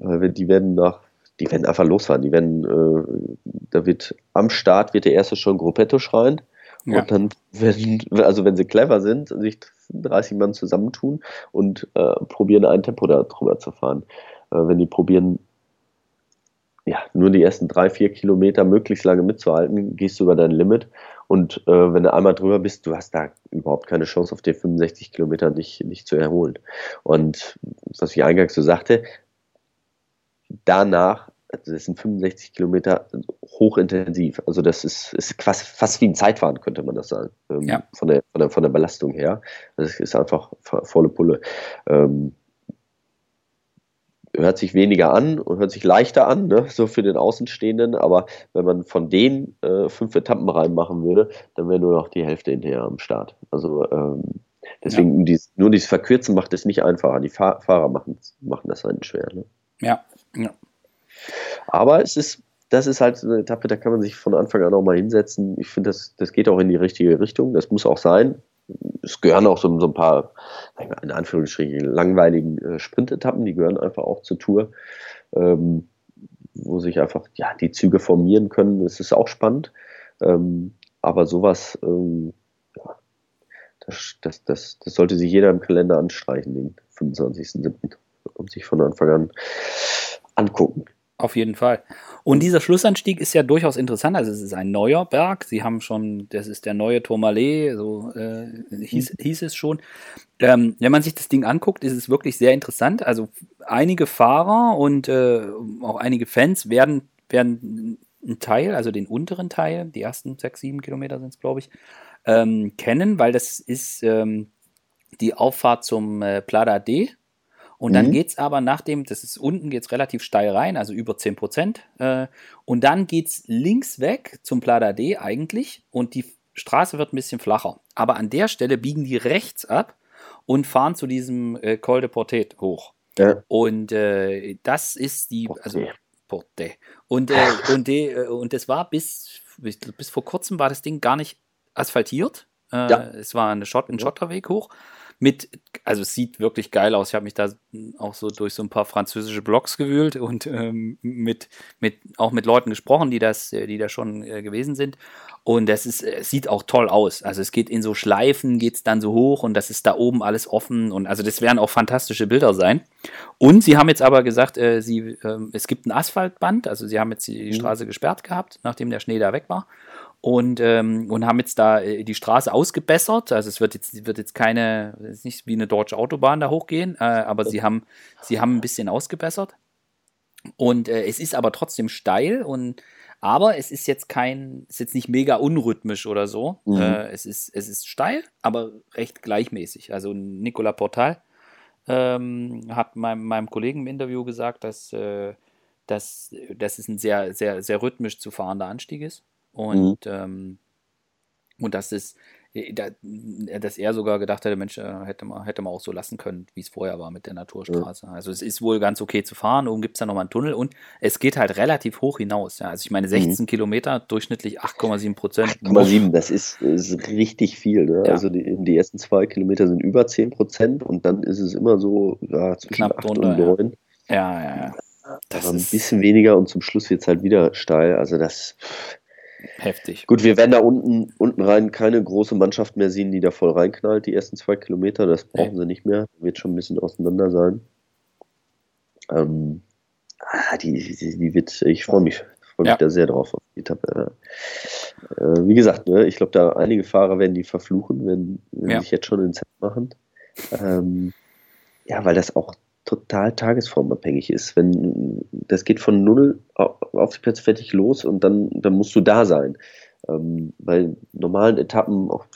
die werden nach die werden einfach losfahren. Die werden, äh, da wird am Start wird der erste schon Gruppetto schreien. Ja. Und dann, wenn, also wenn sie clever sind, sich 30 Mann zusammentun und äh, probieren, ein Tempo da drüber zu fahren. Äh, wenn die probieren, ja, nur die ersten drei, vier Kilometer möglichst lange mitzuhalten, gehst du über dein Limit. Und äh, wenn du einmal drüber bist, du hast da überhaupt keine Chance, auf den 65 Kilometer nicht, nicht zu erholen. Und was ich eingangs so sagte, danach, also das sind 65 Kilometer hochintensiv. Also das ist, ist fast, fast wie ein Zeitfahren, könnte man das sagen. Ähm, ja. von, der, von, der, von der Belastung her. Das ist einfach volle Pulle. Ähm, hört sich weniger an und hört sich leichter an, ne? so für den Außenstehenden, aber wenn man von den äh, fünf Etappen reinmachen würde, dann wäre nur noch die Hälfte hinterher am Start. Also ähm, deswegen ja. dies, nur dieses Verkürzen macht es nicht einfacher. Die Fahr Fahrer machen, machen das einen schwer. Ne? Ja, ja. Aber es ist, das ist halt eine Etappe, da kann man sich von Anfang an auch mal hinsetzen. Ich finde, das, das geht auch in die richtige Richtung. Das muss auch sein. Es gehören auch so, so ein paar, in Anführungsstrichen, langweiligen äh, Sprintetappen, die gehören einfach auch zur Tour, ähm, wo sich einfach ja, die Züge formieren können. Das ist auch spannend. Ähm, aber sowas, ähm, ja, das, das, das, das sollte sich jeder im Kalender anstreichen, den 25.07 und sich von Anfang an angucken. Auf jeden Fall. Und dieser Schlussanstieg ist ja durchaus interessant. Also es ist ein neuer Berg. Sie haben schon, das ist der neue Tourmalet, so äh, hieß, mhm. hieß, es schon. Ähm, wenn man sich das Ding anguckt, ist es wirklich sehr interessant. Also einige Fahrer und äh, auch einige Fans werden, werden einen Teil, also den unteren Teil, die ersten sechs, sieben Kilometer sind es, glaube ich, ähm, kennen, weil das ist ähm, die Auffahrt zum äh, Plada D und dann mhm. geht es aber nach dem, das ist unten, geht es relativ steil rein, also über 10 Prozent. Äh, und dann geht es links weg zum Plada D eigentlich und die Straße wird ein bisschen flacher. Aber an der Stelle biegen die rechts ab und fahren zu diesem äh, Col de Portet hoch. Ja. Und äh, das ist die, also Portet. Und, äh, und, die, äh, und das war bis, bis vor kurzem war das Ding gar nicht asphaltiert. Äh, ja. Es war eine Schott, ein Schotterweg hoch. Mit, also es sieht wirklich geil aus. Ich habe mich da auch so durch so ein paar französische Blogs gewühlt und ähm, mit, mit, auch mit Leuten gesprochen, die das, äh, die da schon äh, gewesen sind. Und das ist, es sieht auch toll aus. Also es geht in so Schleifen, geht es dann so hoch und das ist da oben alles offen. Und also das werden auch fantastische Bilder sein. Und sie haben jetzt aber gesagt, äh, sie, äh, es gibt ein Asphaltband, also sie haben jetzt die, die mhm. Straße gesperrt gehabt, nachdem der Schnee da weg war und, ähm, und haben jetzt da äh, die Straße ausgebessert. Also es wird jetzt, wird jetzt keine, es ist nicht wie eine deutsche Autobahn da hochgehen, äh, aber sie haben, sie haben ein bisschen ausgebessert. Und äh, es ist aber trotzdem steil und aber es ist jetzt kein, ist jetzt nicht mega unrhythmisch oder so. Mhm. Äh, es, ist, es ist steil, aber recht gleichmäßig. Also Nicola Portal ähm, hat meinem, meinem Kollegen im Interview gesagt, dass, äh, dass, dass es ein sehr, sehr, sehr rhythmisch zu fahrender Anstieg ist. Und, mhm. ähm, und das ist, äh, dass er sogar gedacht hätte, Mensch, äh, hätte man, hätte man auch so lassen können, wie es vorher war mit der Naturstraße. Ja. Also es ist wohl ganz okay zu fahren, oben gibt es da nochmal einen Tunnel und es geht halt relativ hoch hinaus. Ja. Also ich meine 16 mhm. Kilometer, durchschnittlich 8,7 Prozent. 8,7, das ist, ist, richtig viel. Ne? Ja. Also die, die, ersten zwei Kilometer sind über 10 Prozent und dann ist es immer so ja, zwischen Knapp 8 drunter, und 9. Ja, ja, ja. Das also ein bisschen weniger und zum Schluss wird es halt wieder steil. Also das Heftig. Gut, wir werden da unten, unten rein keine große Mannschaft mehr sehen, die da voll reinknallt, die ersten zwei Kilometer. Das brauchen nee. sie nicht mehr. Wird schon ein bisschen auseinander sein. Ähm, ah, die, die, die, wird, ich freue mich, freue mich ja. da sehr drauf auf die Etappe. Äh, wie gesagt, ne, ich glaube, da einige Fahrer werden die verfluchen, wenn, wenn ja. sich jetzt schon ins Set machen. Ähm, ja, weil das auch total tagesformabhängig ist. Wenn das geht von null auf die Plätze fertig los und dann, dann musst du da sein. Ähm, bei normalen Etappen, auf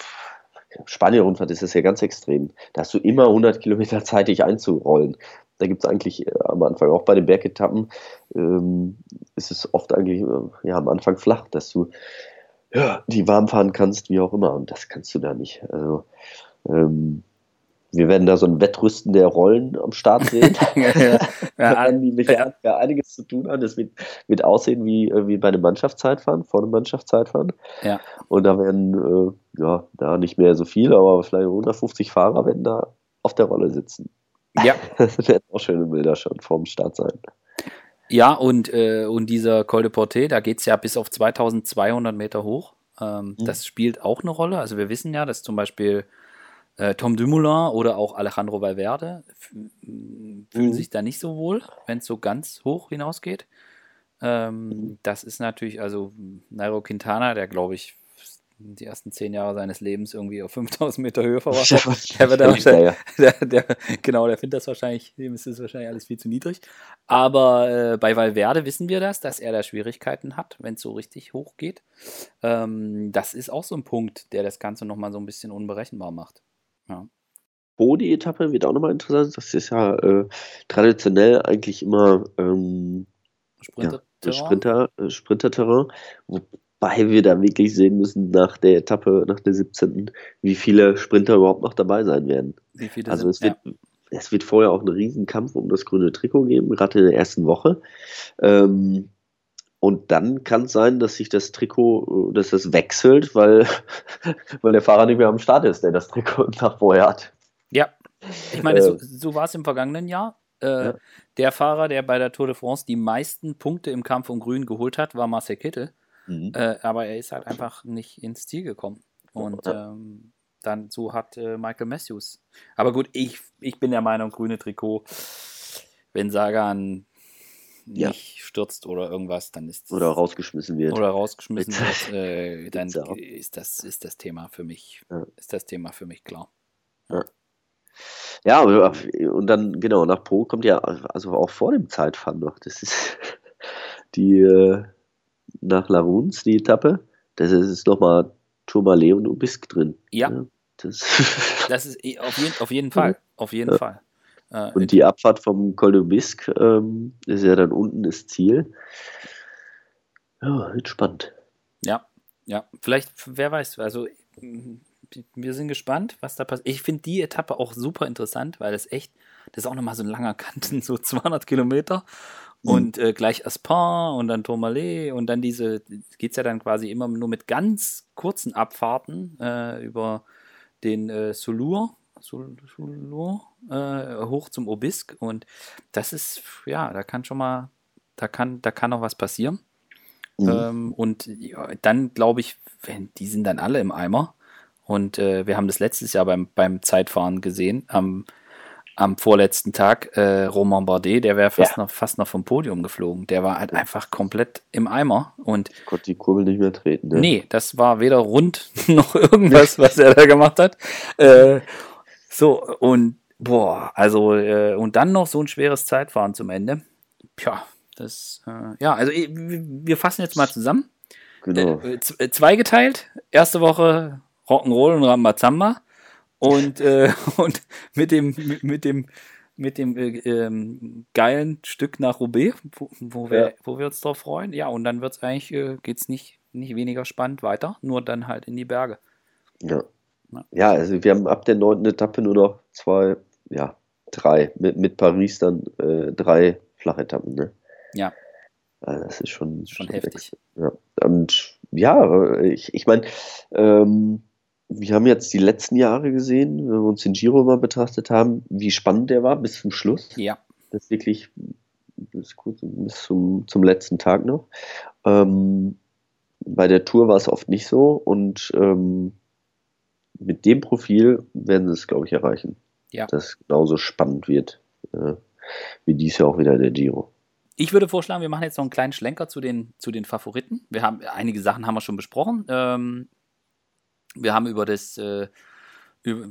Spanien-Rundfahrt ist das ja ganz extrem. Da hast du immer 100 Kilometer Zeit, dich einzurollen. Da gibt es eigentlich äh, am Anfang, auch bei den Bergetappen, ähm, ist es oft eigentlich äh, ja, am Anfang flach, dass du ja, die warm fahren kannst, wie auch immer. Und das kannst du da nicht. Also, ähm, wir werden da so ein Wettrüsten der Rollen am Start sehen. ja, ja. die ja. ja einiges zu tun haben. Das wird, wird aussehen wie, äh, wie bei einem Mannschaftszeitfahren, vor einem Mannschaftszeitfahren. Ja. Und da werden, äh, ja, da nicht mehr so viel, aber vielleicht 150 Fahrer werden da auf der Rolle sitzen. Ja. Das werden auch schöne Bilder schon vorm Start sein. Ja, und, äh, und dieser Col de Porte, da geht es ja bis auf 2200 Meter hoch. Ähm, mhm. Das spielt auch eine Rolle. Also wir wissen ja, dass zum Beispiel äh, Tom Dumoulin oder auch Alejandro Valverde fühlen mhm. sich da nicht so wohl, wenn es so ganz hoch hinausgeht. Ähm, mhm. Das ist natürlich, also Nairo Quintana, der glaube ich die ersten zehn Jahre seines Lebens irgendwie auf 5000 Meter Höhe verbracht hat. Der wird da wahrscheinlich, der, der, genau, der findet das wahrscheinlich, dem ist das wahrscheinlich alles viel zu niedrig. Aber äh, bei Valverde wissen wir das, dass er da Schwierigkeiten hat, wenn es so richtig hoch geht. Ähm, das ist auch so ein Punkt, der das Ganze nochmal so ein bisschen unberechenbar macht. Ja. Bodi-Etappe wird auch nochmal interessant. Das ist ja äh, traditionell eigentlich immer ähm, Sprinter, ja, Sprinter, äh, Sprinterterrain, wobei wir da wirklich sehen müssen nach der Etappe, nach der 17., wie viele Sprinter überhaupt noch dabei sein werden. also sind, es wird, ja. es wird vorher auch einen Riesenkampf um das grüne Trikot geben, gerade in der ersten Woche. Ähm, und dann kann es sein, dass sich das Trikot, dass das wechselt, weil, weil der Fahrer nicht mehr am Start ist, der das Trikot Tag vorher hat. Ja, ich meine, äh, so, so war es im vergangenen Jahr. Äh, ja. Der Fahrer, der bei der Tour de France die meisten Punkte im Kampf um Grün geholt hat, war Marcel Kittel. Mhm. Äh, aber er ist halt einfach nicht ins Ziel gekommen. Und ähm, dann so hat äh, Michael Matthews. Aber gut, ich, ich bin der Meinung, grüne Trikot, wenn Sagan ja. nicht stürzt oder irgendwas, dann ist oder rausgeschmissen wird oder rausgeschmissen wird, äh, dann ist das ist das Thema für mich ja. ist das Thema für mich klar. Ja. ja, und dann genau nach Po kommt ja also auch vor dem Zeitfahren noch. Das ist die äh, nach Laruns die Etappe. Das ist nochmal Tourmalet und Ubisk drin. Ja. ja das, das, ist auf jeden, auf jeden Fall. Auf jeden Fall. Äh, und die Abfahrt vom Col de Bisque ähm, ist ja dann unten das Ziel. Ja, entspannt. Ja, ja. Vielleicht, wer weiß, also wir sind gespannt, was da passiert. Ich finde die Etappe auch super interessant, weil das echt, das ist auch nochmal so ein langer Kanten, so 200 Kilometer. Mhm. Und äh, gleich Aspin und dann Tourmalet und dann diese, geht es ja dann quasi immer nur mit ganz kurzen Abfahrten äh, über den äh, Soulur Sullo äh, hoch zum Obisk und das ist, ja, da kann schon mal, da kann, da kann noch was passieren. Mhm. Ähm, und ja, dann glaube ich, wenn, die sind dann alle im Eimer. Und äh, wir haben das letztes Jahr beim, beim Zeitfahren gesehen, am, am vorletzten Tag, äh, Romain Bardet, der wäre fast, ja. noch, fast noch vom Podium geflogen. Der war halt einfach komplett im Eimer. Und ich konnte die Kurbel nicht mehr treten. Ne? Nee, das war weder rund noch irgendwas, was er da gemacht hat. Äh, so, und boah, also, äh, und dann noch so ein schweres Zeitfahren zum Ende. Tja, das, äh, ja, also wir fassen jetzt mal zusammen. Genau. Äh, äh, zweigeteilt. Erste Woche Rock'n'Roll und Rambazamba. Und, äh, und mit dem, mit, mit dem, mit dem äh, ähm, geilen Stück nach Roubaix, wo, wo wir, ja. wo wir uns drauf freuen. Ja, und dann wird's eigentlich, äh, geht's nicht, nicht weniger spannend weiter, nur dann halt in die Berge. Ja. Ja, also wir haben ab der neunten Etappe nur noch zwei, ja, drei, mit, mit Paris dann äh, drei Flachetappen, ne? Ja. Also das ist schon, schon, schon heftig. Ja. Und ja, ich, ich meine, ähm, wir haben jetzt die letzten Jahre gesehen, wenn wir uns den Giro mal betrachtet haben, wie spannend der war bis zum Schluss. Ja. Das ist wirklich bis, kurz, bis zum, zum letzten Tag noch. Ähm, bei der Tour war es oft nicht so und ähm, mit dem Profil werden sie es, glaube ich, erreichen. Ja. Dass es genauso spannend wird, äh, wie dies Jahr auch wieder der Giro. Ich würde vorschlagen, wir machen jetzt noch einen kleinen Schlenker zu den, zu den Favoriten. Wir haben einige Sachen haben wir schon besprochen. Ähm, wir haben über das äh, über,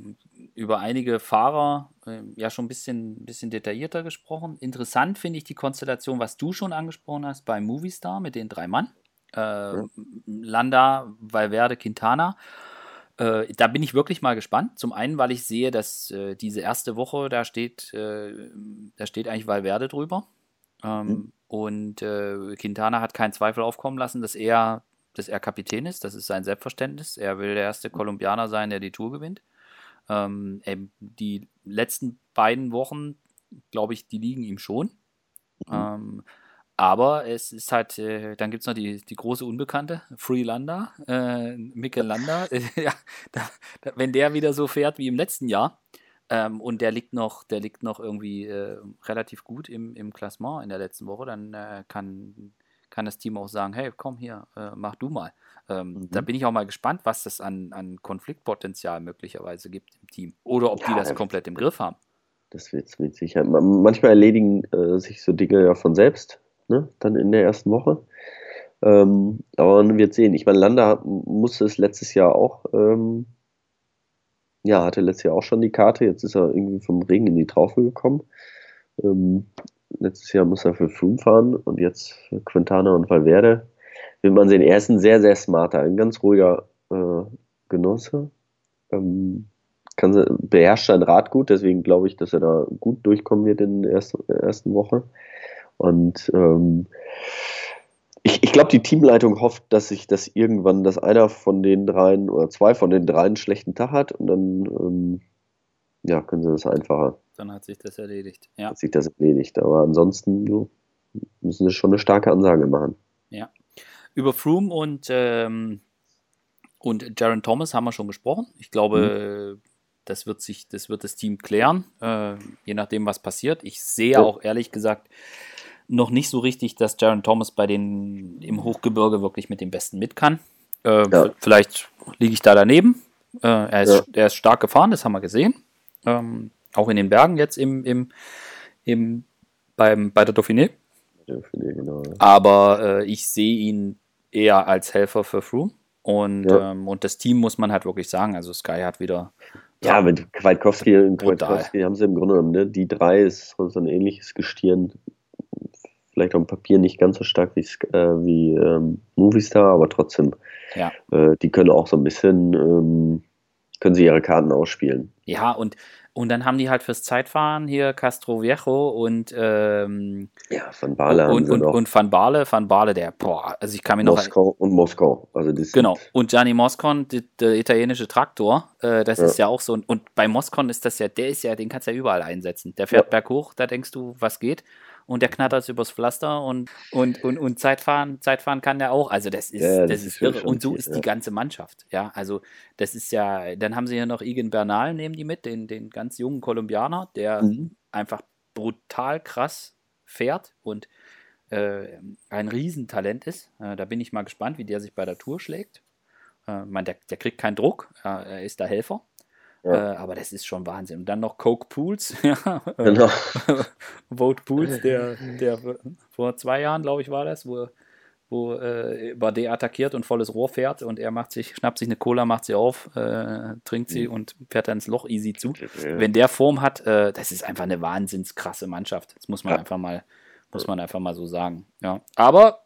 über, einige Fahrer äh, ja schon ein bisschen, bisschen detaillierter gesprochen. Interessant finde ich die Konstellation, was du schon angesprochen hast bei Movistar mit den drei Mann. Äh, ja. Landa, Valverde, Quintana. Äh, da bin ich wirklich mal gespannt. Zum einen, weil ich sehe, dass äh, diese erste Woche, da steht, äh, da steht eigentlich Valverde drüber. Ähm, mhm. Und äh, Quintana hat keinen Zweifel aufkommen lassen, dass er, dass er Kapitän ist. Das ist sein Selbstverständnis. Er will der erste Kolumbianer sein, der die Tour gewinnt. Ähm, die letzten beiden Wochen, glaube ich, die liegen ihm schon. Mhm. Ähm, aber es ist halt, äh, dann gibt es noch die, die große Unbekannte, Freelander, äh, Mikkel Landa. ja, da, da, wenn der wieder so fährt wie im letzten Jahr, ähm, und der liegt noch, der liegt noch irgendwie äh, relativ gut im, im Klassement in der letzten Woche, dann äh, kann, kann das Team auch sagen, hey, komm hier, äh, mach du mal. Ähm, mhm. Da bin ich auch mal gespannt, was das an, an Konfliktpotenzial möglicherweise gibt im Team. Oder ob ja, die das komplett im Griff haben. Das wird mit Sicherheit. Manchmal erledigen äh, sich so Dinge ja von selbst ne? dann in der ersten Woche. Ähm, aber wird sehen. Ich meine, Landa musste es letztes Jahr auch, ähm, ja, hatte letztes Jahr auch schon die Karte. Jetzt ist er irgendwie vom Regen in die Traufe gekommen. Ähm, letztes Jahr muss er für Froome fahren und jetzt für Quintana und Valverde. Will man sehen. Er ist ein sehr, sehr smarter, ein ganz ruhiger äh, Genosse. Ähm, kann, beherrscht sein Rad gut, deswegen glaube ich, dass er da gut durchkommen wird in der ersten, ersten Woche. Und ähm, ich, ich glaube, die Teamleitung hofft, dass sich das irgendwann, dass einer von den dreien oder zwei von den dreien einen schlechten Tag hat und dann ähm, ja, können sie das einfacher. Dann hat sich das erledigt. Ja. Hat sich das erledigt. Aber ansonsten so, müssen sie schon eine starke Ansage machen. Ja. Über Froome und, ähm, und Jaron Thomas haben wir schon gesprochen. Ich glaube, mhm. das wird sich, das wird das Team klären, äh, je nachdem, was passiert. Ich sehe ja. auch ehrlich gesagt noch nicht so richtig, dass Jaron Thomas bei den im Hochgebirge wirklich mit dem Besten mit kann. Äh, ja. Vielleicht liege ich da daneben. Äh, er, ist, ja. er ist stark gefahren, das haben wir gesehen. Ähm, auch in den Bergen jetzt im, im, im, beim, bei der Dauphiné. Dauphiné genau, ja. Aber äh, ich sehe ihn eher als Helfer für Froome. Und, ähm, und das Team muss man halt wirklich sagen. Also Sky hat wieder ja, mit Kwiatkowski und Kwiatkowski haben sie im Grunde genommen, ne? die drei ist so ein ähnliches Gestirn vielleicht auf dem Papier nicht ganz so stark wie, äh, wie ähm, Movistar, aber trotzdem, ja. äh, die können auch so ein bisschen, ähm, können sie ihre Karten ausspielen. Ja, und, und dann haben die halt fürs Zeitfahren hier Castro Viejo und ähm, ja, Van Baale und, und, und Van Baale, Van Baale, der, boah, also ich kann mir noch Moskau und Moskau, also das genau und Gianni Moscon, die, der italienische Traktor, äh, das ja. ist ja auch so und bei Moscon ist das ja, der ist ja, den kannst du ja überall einsetzen. Der fährt ja. berghoch, da denkst du, was geht und der knattert es übers Pflaster und, und, und, und Zeitfahren, Zeitfahren kann der auch. Also das ist, ja, das, das, ist, irre. Und so ist ja. die ganze Mannschaft. Ja, also das ist ja, dann haben sie ja noch Igen Bernal, nehmen die mit, den, den ganz jungen Kolumbianer, der mhm. einfach brutal krass fährt und äh, ein Riesentalent ist. Äh, da bin ich mal gespannt, wie der sich bei der Tour schlägt. Äh, man, der, der kriegt keinen Druck, er ist der Helfer. Ja. Äh, aber das ist schon Wahnsinn. Und dann noch Coke Pools, ja. Genau. Vote Pools, der, der vor zwei Jahren, glaube ich, war das, wo, wo äh, Bardet attackiert und volles Rohr fährt und er macht sich, schnappt sich eine Cola, macht sie auf, äh, trinkt sie mhm. und fährt dann ins Loch easy zu. Ja. Wenn der Form hat, äh, das ist einfach eine wahnsinns krasse Mannschaft. Das muss man ja. einfach mal, muss man einfach mal so sagen. Ja. Aber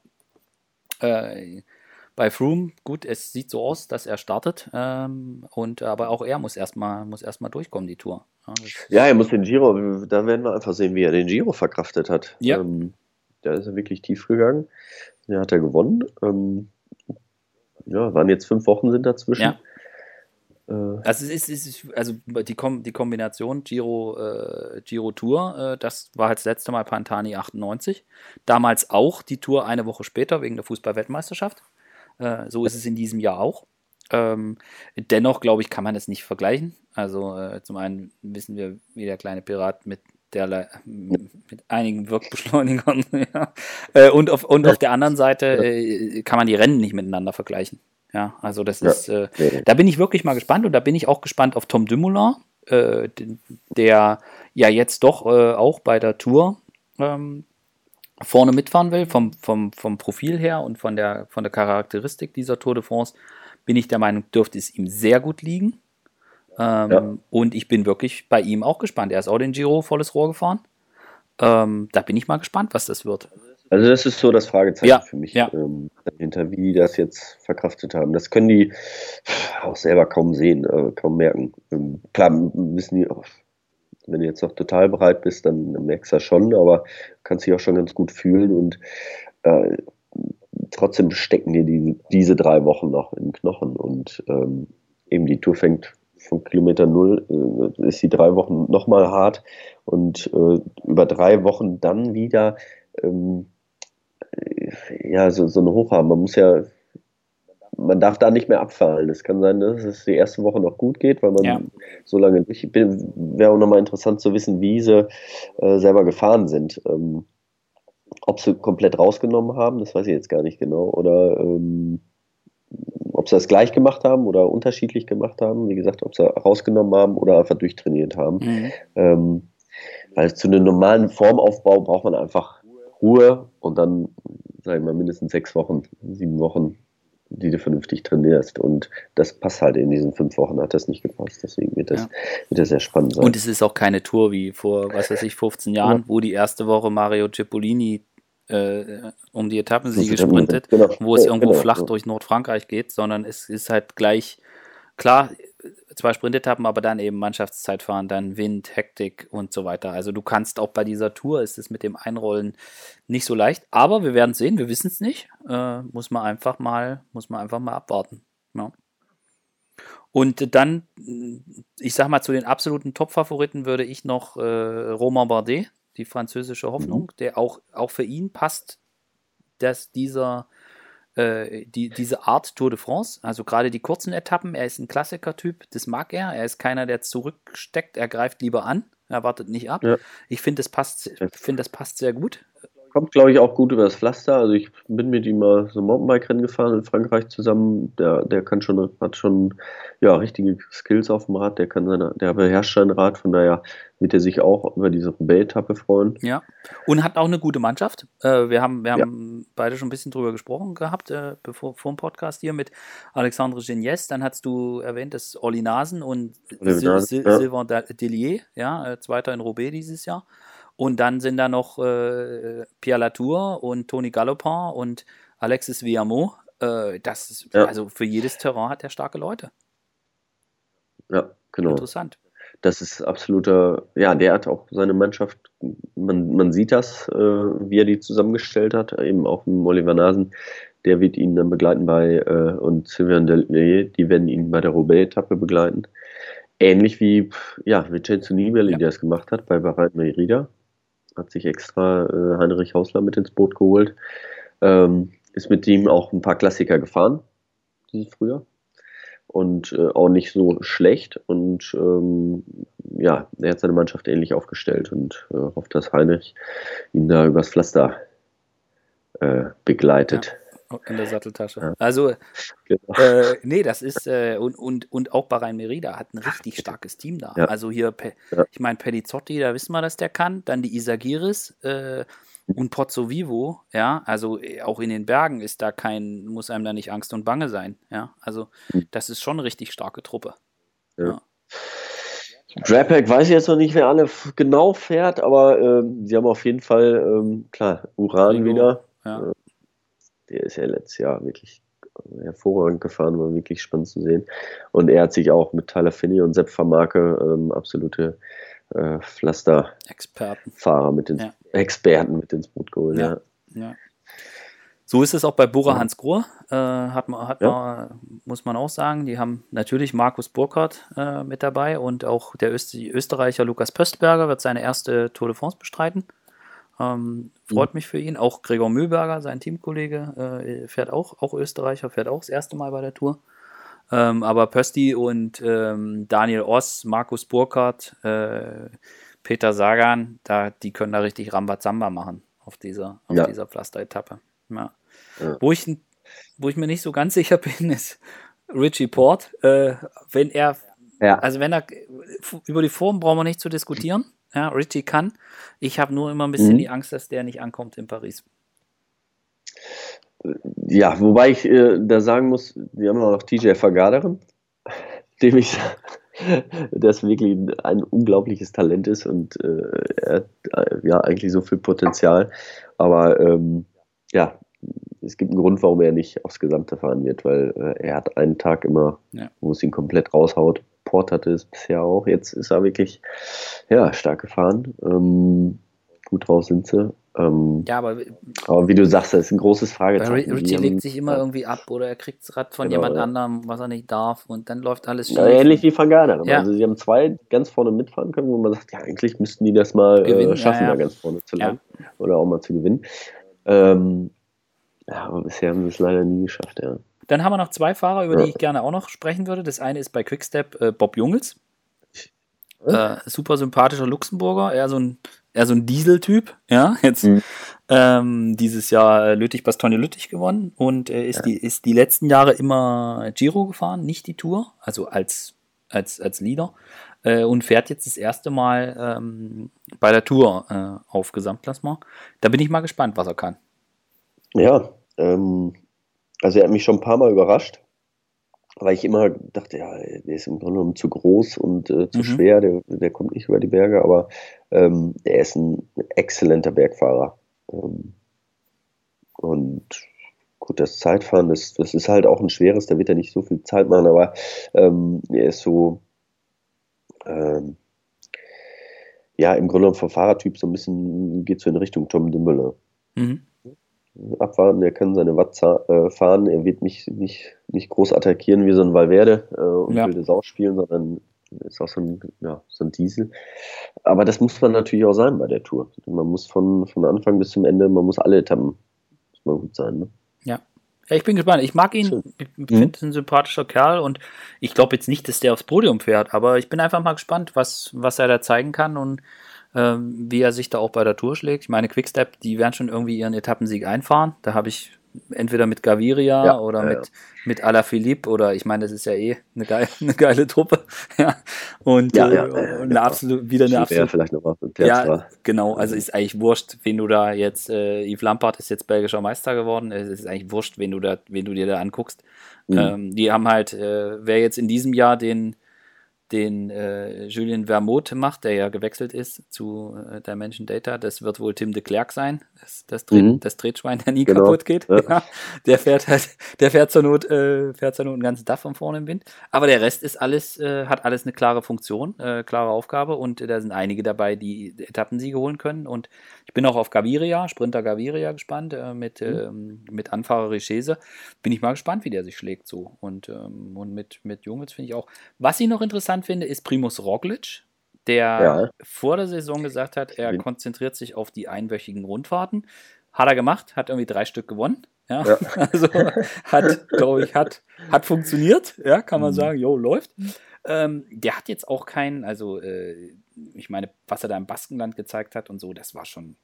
äh, bei Froome, gut, es sieht so aus, dass er startet, ähm, und aber auch er muss erstmal muss erstmal durchkommen, die Tour. Ja, ja, er muss den Giro, da werden wir einfach sehen, wie er den Giro verkraftet hat. Ja. Ähm, da ist er wirklich tief gegangen. Der hat er gewonnen. Ähm, ja, waren jetzt fünf Wochen sind dazwischen. Ja. Äh, also, es ist, es ist, also die, Kom die Kombination Giro, äh, Giro Tour, äh, das war halt das letzte Mal Pantani 98. Damals auch die Tour eine Woche später wegen der Fußball-Weltmeisterschaft. Äh, so ist es in diesem Jahr auch. Ähm, dennoch, glaube ich, kann man das nicht vergleichen. Also äh, zum einen wissen wir, wie der kleine Pirat mit der mit einigen Wirkbeschleunigern ja. äh, und, auf, und auf der anderen Seite äh, kann man die Rennen nicht miteinander vergleichen. Ja, also das ist, äh, da bin ich wirklich mal gespannt und da bin ich auch gespannt auf Tom Dumoulin, äh, der ja jetzt doch auch bei der Tour ähm, vorne mitfahren will, vom, vom, vom Profil her und von der, von der Charakteristik dieser Tour de France, bin ich der Meinung, dürfte es ihm sehr gut liegen. Ähm, ja. Und ich bin wirklich bei ihm auch gespannt. Er ist auch den Giro volles Rohr gefahren. Ähm, da bin ich mal gespannt, was das wird. Also das ist so das Fragezeichen ja, für mich ja. ähm, dahinter, wie die das jetzt verkraftet haben. Das können die auch selber kaum sehen, äh, kaum merken. Ähm, klar wissen die, wenn du jetzt noch total bereit bist, dann merkst du das schon, aber kannst dich auch schon ganz gut fühlen und äh, trotzdem stecken dir die, diese drei Wochen noch im Knochen und ähm, eben die Tour fängt von Kilometer Null, äh, ist die drei Wochen nochmal hart und äh, über drei Wochen dann wieder ähm, ja, so, so eine Hoch haben. Man muss ja man darf da nicht mehr abfallen. Es kann sein, dass es die erste Woche noch gut geht, weil man ja. so lange durch. Wäre auch nochmal interessant zu wissen, wie sie äh, selber gefahren sind. Ähm, ob sie komplett rausgenommen haben, das weiß ich jetzt gar nicht genau. Oder ähm, ob sie das gleich gemacht haben oder unterschiedlich gemacht haben. Wie gesagt, ob sie rausgenommen haben oder einfach durchtrainiert haben. Mhm. Ähm, weil zu einem normalen Formaufbau braucht man einfach Ruhe und dann, sagen wir mal, mindestens sechs Wochen, sieben Wochen die du vernünftig trainierst. Und das passt halt in diesen fünf Wochen, hat das nicht gepasst. Deswegen wird das, ja. wird das sehr spannend sein. Und es ist auch keine Tour wie vor, was weiß ich, 15 Jahren, ja. wo die erste Woche Mario Cipollini äh, um die Etappensiege sprintet, genau. wo es irgendwo genau. flach durch Nordfrankreich geht, sondern es ist halt gleich, klar, zwei Sprintetappen, aber dann eben Mannschaftszeitfahren, dann Wind, Hektik und so weiter. Also du kannst auch bei dieser Tour, ist es mit dem Einrollen nicht so leicht, aber wir werden sehen, wir wissen es nicht. Äh, muss man einfach mal, muss man einfach mal abwarten. Ja. Und dann, ich sag mal, zu den absoluten Top-Favoriten würde ich noch äh, Romain Bardet, die französische Hoffnung, mhm. der auch, auch für ihn passt, dass dieser äh, die, diese Art Tour de France, also gerade die kurzen Etappen, er ist ein Klassiker-Typ, das mag er. Er ist keiner, der zurücksteckt, er greift lieber an, er wartet nicht ab. Ja. Ich finde, das passt, finde, das passt sehr gut kommt, glaube ich, auch gut über das Pflaster. Also ich bin mit ihm mal so Mountainbike-Rennen gefahren in Frankreich zusammen. Der, der kann schon, hat schon ja, richtige Skills auf dem Rad, der kann seine, der beherrscht sein Rad, von daher wird er sich auch über diese Roubaix-Etappe freuen. Ja. Und hat auch eine gute Mannschaft. Äh, wir haben, wir haben ja. beide schon ein bisschen drüber gesprochen gehabt, äh, bevor vor dem Podcast hier mit Alexandre Genies. Dann hast du erwähnt, dass Olli Nasen und Sil Sil ja. Sylvain Delier, ja, äh, Zweiter in Roubaix dieses Jahr. Und dann sind da noch äh, Pierre Latour und Tony Gallopin und Alexis Villameau. Äh, das ist, ja. also für jedes Terrain hat er starke Leute. Ja, genau. Interessant. Das ist absoluter, ja, der hat auch seine Mannschaft, man, man sieht das, äh, wie er die zusammengestellt hat, eben auch mit Oliver Nasen, der wird ihn dann begleiten bei, äh, und Sylvain Delier, die werden ihn bei der Roubaix-Etappe begleiten. Ähnlich wie, ja, Vincenzo Nibali, ja. der es gemacht hat bei Bahrain Merida hat sich extra äh, Heinrich Hausler mit ins Boot geholt. Ähm, ist mit ihm auch ein paar Klassiker gefahren, dieses Frühjahr. Und äh, auch nicht so schlecht. Und ähm, ja, er hat seine Mannschaft ähnlich aufgestellt und äh, hofft, dass Heinrich ihn da übers Pflaster äh, begleitet. Ja, in der Satteltasche. Ja. Also, genau. äh, nee, das ist, äh, und, und, und auch Bahrain Merida hat ein richtig starkes Team da. Ja. Also hier, ich meine, Pelizzotti, da wissen wir, dass der kann. Dann die Isagiris äh, und Pozzo Vivo, ja, also äh, auch in den Bergen ist da kein, muss einem da nicht Angst und Bange sein. Ja, also hm. das ist schon eine richtig starke Truppe. Ja. Drapack weiß ich jetzt noch nicht, wer alle genau fährt, aber ähm, sie haben auf jeden Fall, ähm, klar, Uran Rigo, wieder. Ja. Äh, der ist ja letztes Jahr wirklich hervorragend gefahren, war wirklich spannend zu sehen. Und er hat sich auch mit Tyler Finney und Sepp Vermarke ähm, absolute äh, Pflaster-Fahrer mit den ja. Experten mit ins Boot geholt. Ja. ja. So ist es auch bei Bora Hans Grohr, äh, hat man, hat man, muss man auch sagen. Die haben natürlich Markus Burkhardt äh, mit dabei und auch der Öst Österreicher Lukas Pöstberger wird seine erste Tour de France bestreiten. Ähm, freut mhm. mich für ihn. Auch Gregor Mühlberger, sein Teamkollege, äh, fährt auch, auch Österreicher, fährt auch das erste Mal bei der Tour. Ähm, aber Pösti und ähm, Daniel Oss, Markus Burkhardt, äh, Peter Sagan, da, die können da richtig Rambazamba machen auf dieser, auf ja. dieser Pflaster-Etappe. Ja. Ja. Wo, ich, wo ich mir nicht so ganz sicher bin, ist Richie Port. Äh, wenn er, also wenn er, über die Form brauchen wir nicht zu diskutieren. Ja, Richie kann. Ich habe nur immer ein bisschen mhm. die Angst, dass der nicht ankommt in Paris. Ja, wobei ich äh, da sagen muss, wir haben auch noch TJ Vergaderen, dem ich, das wirklich ein unglaubliches Talent ist und äh, er hat äh, ja eigentlich so viel Potenzial. Aber ähm, ja, es gibt einen Grund, warum er nicht aufs Gesamte fahren wird, weil äh, er hat einen Tag immer, ja. wo es ihn komplett raushaut. Port hatte es bisher auch. Jetzt ist er wirklich ja, stark gefahren. Ähm, gut drauf sind sie. Ähm, ja, aber, aber, wie du sagst, das ist ein großes Fragezeichen. Richie legt sich immer irgendwie ab oder er kriegt es Rad von genau, jemand ja. anderem, was er nicht darf und dann läuft alles schief. Ja, ähnlich wie Van Gardner. Ja. Also sie haben zwei ganz vorne mitfahren können, wo man sagt, ja, eigentlich müssten die das mal äh, schaffen, da ganz vorne zu landen oder auch mal zu gewinnen. Ähm, ja, aber bisher haben sie es leider nie geschafft, ja. Dann haben wir noch zwei Fahrer, über die ich gerne auch noch sprechen würde. Das eine ist bei Quickstep äh, Bob Jungels. Äh, super sympathischer Luxemburger, eher so ein, eher so ein Diesel-Typ, ja, jetzt mhm. ähm, dieses Jahr äh, Lüttich Bastogne Lüttich gewonnen und äh, ist, ja. die, ist die letzten Jahre immer Giro gefahren, nicht die Tour, also als, als, als Leader äh, und fährt jetzt das erste Mal ähm, bei der Tour äh, auf Gesamtklassement. Da bin ich mal gespannt, was er kann. Ja, ähm, also er hat mich schon ein paar Mal überrascht, weil ich immer dachte, ja, der ist im Grunde genommen zu groß und äh, zu mhm. schwer, der, der kommt nicht über die Berge, aber ähm, er ist ein exzellenter Bergfahrer. Ähm, und gut, das Zeitfahren, das, das ist halt auch ein schweres, da wird er nicht so viel Zeit machen, aber ähm, er ist so, ähm, ja, im Grunde genommen vom Fahrertyp so ein bisschen, geht so in Richtung Tom Dümmele. Mhm abwarten, er kann seine Watt äh, fahren, er wird nicht, nicht, nicht groß attackieren wie so ein Valverde äh, und ja. wilde Sau spielen, sondern ist auch so ein, ja, so ein Diesel. Aber das muss man natürlich auch sein bei der Tour. Man muss von, von Anfang bis zum Ende, man muss alle Etappen, muss man gut sein. Ne? Ja. Ja, ich bin gespannt. Ich mag ihn, ich finde mhm. ein sympathischer Kerl und ich glaube jetzt nicht, dass der aufs Podium fährt, aber ich bin einfach mal gespannt, was, was er da zeigen kann und ähm, wie er sich da auch bei der Tour schlägt. Ich meine, Quickstep, die werden schon irgendwie ihren Etappensieg einfahren. Da habe ich entweder mit Gaviria ja, oder ja, mit, ja. mit Alaphilippe oder ich meine, das ist ja eh eine geile, eine geile Truppe. ja. Und, ja, ja, äh, eine absolut, wieder eine absolute. vielleicht noch Ja, genau. Also ist eigentlich wurscht, wenn du da jetzt, äh, Yves Lampard ist jetzt belgischer Meister geworden. Es ist eigentlich wurscht, wenn du da, wenn du dir da anguckst. Mhm. Ähm, die haben halt, äh, wer jetzt in diesem Jahr den den äh, Julien Vermont macht, der ja gewechselt ist zu äh, Dimension Data. Das wird wohl Tim de Klerk sein, das, das, Dreh, mhm. das Tretschwein, der nie genau. kaputt geht. Ja. Ja. Der fährt halt, der fährt zur Not, äh, fährt zur Not einen ganzen Tag von vorne im Wind. Aber der Rest ist alles, äh, hat alles eine klare Funktion, äh, klare Aufgabe und da sind einige dabei, die Etappensiege holen können. Und ich bin auch auf Gaviria, Sprinter Gaviria gespannt, äh, mit, mhm. ähm, mit Anfahrer Richese. Bin ich mal gespannt, wie der sich schlägt so. Und, ähm, und mit, mit Jungs finde ich auch. Was ich noch interessant finde, ist Primus Roglic. der ja. vor der Saison gesagt hat, er konzentriert sich auf die einwöchigen Rundfahrten. Hat er gemacht, hat irgendwie drei Stück gewonnen. Ja, ja. also hat, glaube ich, hat, hat funktioniert, ja, kann man mhm. sagen, jo, läuft. Ähm, der hat jetzt auch keinen, also äh, ich meine, was er da im Baskenland gezeigt hat und so, das war schon,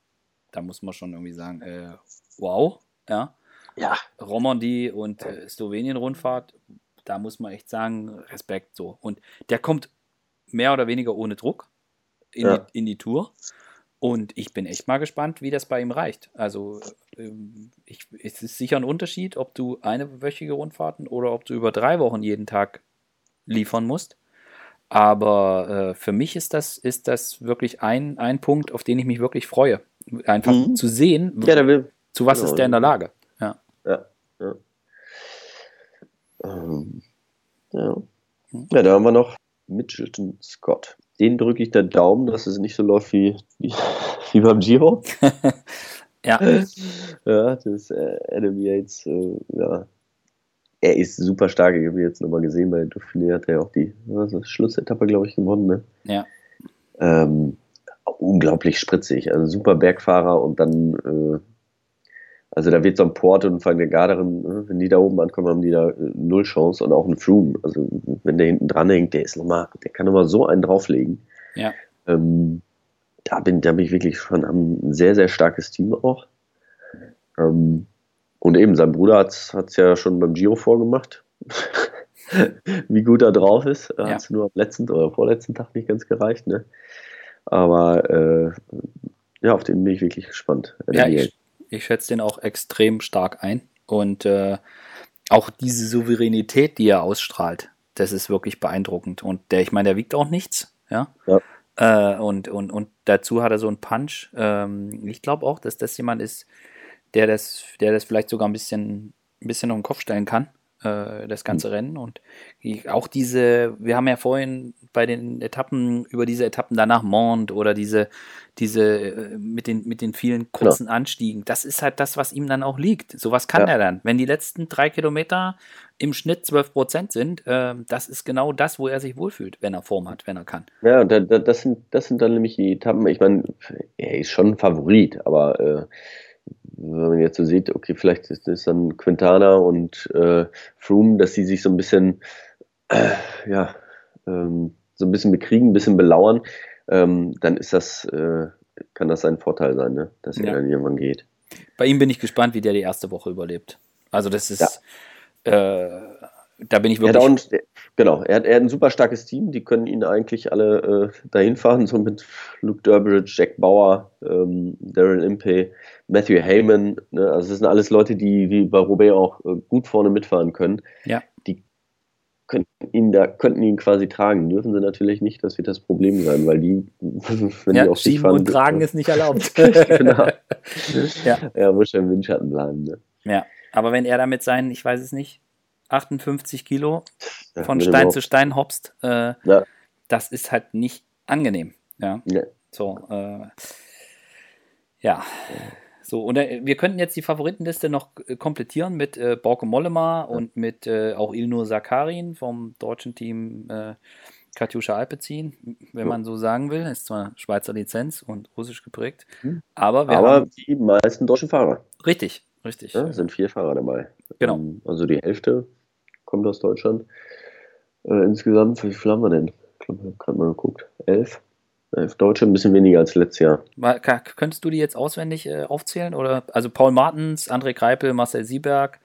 da muss man schon irgendwie sagen, äh, wow, ja. Ja. Romandie und äh, Slowenien-Rundfahrt, da muss man echt sagen, Respekt so. Und der kommt mehr oder weniger ohne Druck in, ja. die, in die Tour. Und ich bin echt mal gespannt, wie das bei ihm reicht. Also ähm, ich, es ist sicher ein Unterschied, ob du eine wöchige Rundfahrten oder ob du über drei Wochen jeden Tag liefern musst. Aber äh, für mich ist das, ist das wirklich ein, ein Punkt, auf den ich mich wirklich freue. Einfach mhm. zu sehen, ja, will, zu was genau. ist der in der Lage. Ja. Ja, ja. Ähm, ja. Hm. ja, da haben wir noch Mitchelton Scott. Den drücke ich den Daumen, dass es nicht so läuft wie, wie, wie beim Giro. ja. Ja, das ist äh, Adam Yates, äh, ja, er ist super stark. Ich habe ihn jetzt nochmal gesehen, bei Dauphiné hat er ja auch die also Schlussetappe, glaube ich, gewonnen. Ne? Ja. Ähm, unglaublich spritzig. Also super Bergfahrer und dann, äh, also da wird so ein Port und Frank der Garderin, ne? wenn die da oben ankommen, haben die da äh, null Chance und auch ein Froome. Also wenn der hinten dran hängt, der ist noch mal, der kann nochmal so einen drauflegen. Ja. Ähm, da bin, da bin ich wirklich schon ein sehr, sehr starkes Team auch. Ähm, und eben, sein Bruder hat es ja schon beim Giro vorgemacht, wie gut er drauf ist. Er ja. Hat es nur am letzten oder vorletzten Tag nicht ganz gereicht. Ne? Aber äh, ja, auf den bin ich wirklich gespannt. Ja, ich, ich schätze den auch extrem stark ein. Und äh, auch diese Souveränität, die er ausstrahlt, das ist wirklich beeindruckend. Und der, ich meine, der wiegt auch nichts. Ja. ja. Äh, und, und, und dazu hat er so einen Punch. Ähm, ich glaube auch, dass das jemand ist, der das, der das vielleicht sogar ein bisschen, ein bisschen auf den Kopf stellen kann, äh, das ganze mhm. Rennen. Und auch diese, wir haben ja vorhin bei den Etappen, über diese Etappen danach Mont oder diese, diese äh, mit, den, mit den vielen kurzen Klar. Anstiegen, das ist halt das, was ihm dann auch liegt. Sowas kann ja. er dann. Wenn die letzten drei Kilometer im Schnitt 12 Prozent sind, äh, das ist genau das, wo er sich wohlfühlt, wenn er Form hat, wenn er kann. Ja, da, da, das, sind, das sind dann nämlich die Etappen. Ich meine, er ist schon ein Favorit, aber äh, wenn man jetzt so sieht, okay, vielleicht ist es dann Quintana und äh, Froome, dass sie sich so ein bisschen, äh, ja, ähm, so ein bisschen bekriegen, ein bisschen belauern, ähm, dann ist das, äh, kann das ein Vorteil sein, ne? dass er dann irgendwann geht. Bei ihm bin ich gespannt, wie der die erste Woche überlebt. Also das ist, ja. Äh, da bin ich wirklich. Er auch, genau, er hat, er hat ein super starkes Team, die können ihn eigentlich alle äh, dahin fahren, so mit Luke Durbridge, Jack Bauer, ähm, Daryl Impey, Matthew Heyman. Ne? Also das sind alles Leute, die wie bei Roubaix auch äh, gut vorne mitfahren können. Ja. Die könnten ihn da könnten ihn quasi tragen. Dürfen sie natürlich nicht, das wird das Problem sein, weil die, wenn ja, die auf sich fahren. und tragen ist nicht erlaubt. genau. ja. Er muss ja im Windschatten bleiben. Ne? Ja, aber wenn er damit seinen, ich weiß es nicht, 58 Kilo von ja, Stein zu Stein hopst, äh, ja. das ist halt nicht angenehm. Ja. ja. So, äh, ja. So, und äh, wir könnten jetzt die Favoritenliste noch äh, komplettieren mit äh, Borke Mollema und mit äh, auch Ilnur Sakarin vom deutschen Team äh, Katjuscha Alpezin, wenn man so sagen will. Ist zwar Schweizer Lizenz und russisch geprägt, mhm. aber wir aber haben. die meisten deutschen Fahrer. Richtig, richtig. Ja, sind vier Fahrer dabei. Genau. Ähm, also die Hälfte kommt aus Deutschland. Äh, insgesamt, wie viel haben wir denn? Ich glaube, ich habe gerade mal geguckt. Elf. Elf Deutsche, ein bisschen weniger als letztes Jahr. Mal, könntest du die jetzt auswendig äh, aufzählen? Oder also Paul Martens, André Greipel, Marcel Sieberg.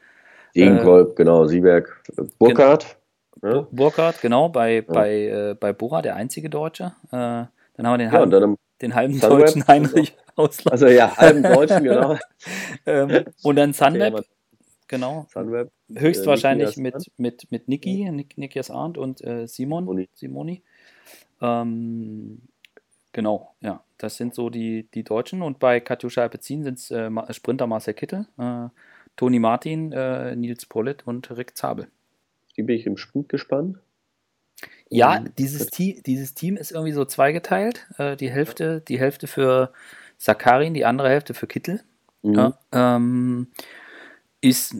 Degenkolb, äh, genau, Sieberg, Burkhardt. Ja. Burkhardt, genau, bei, ja. bei, äh, bei Bora, der einzige Deutsche. Äh, dann haben wir den halben, ja, den halben deutschen Heinrich Ausland. Also ja, halben Deutschen, genau. ähm, und dann Sunweb, Genau. Sunweb. Höchstwahrscheinlich äh, mit, mit, mit Niki, ja. Nikias Arndt und äh, Simon, Simoni. Simoni. Ähm, genau, ja. Das sind so die, die Deutschen. Und bei Katjuscha Alpezin sind es äh, Sprinter Marcel Kittel, äh, Toni Martin, äh, Nils Pollitt und Rick Zabel. Die bin ich im Sprint gespannt. Ja, um, dieses, Team, dieses Team ist irgendwie so zweigeteilt. Äh, die, Hälfte, die Hälfte für Sakarin, die andere Hälfte für Kittel. Mhm. Ja, ähm, ist,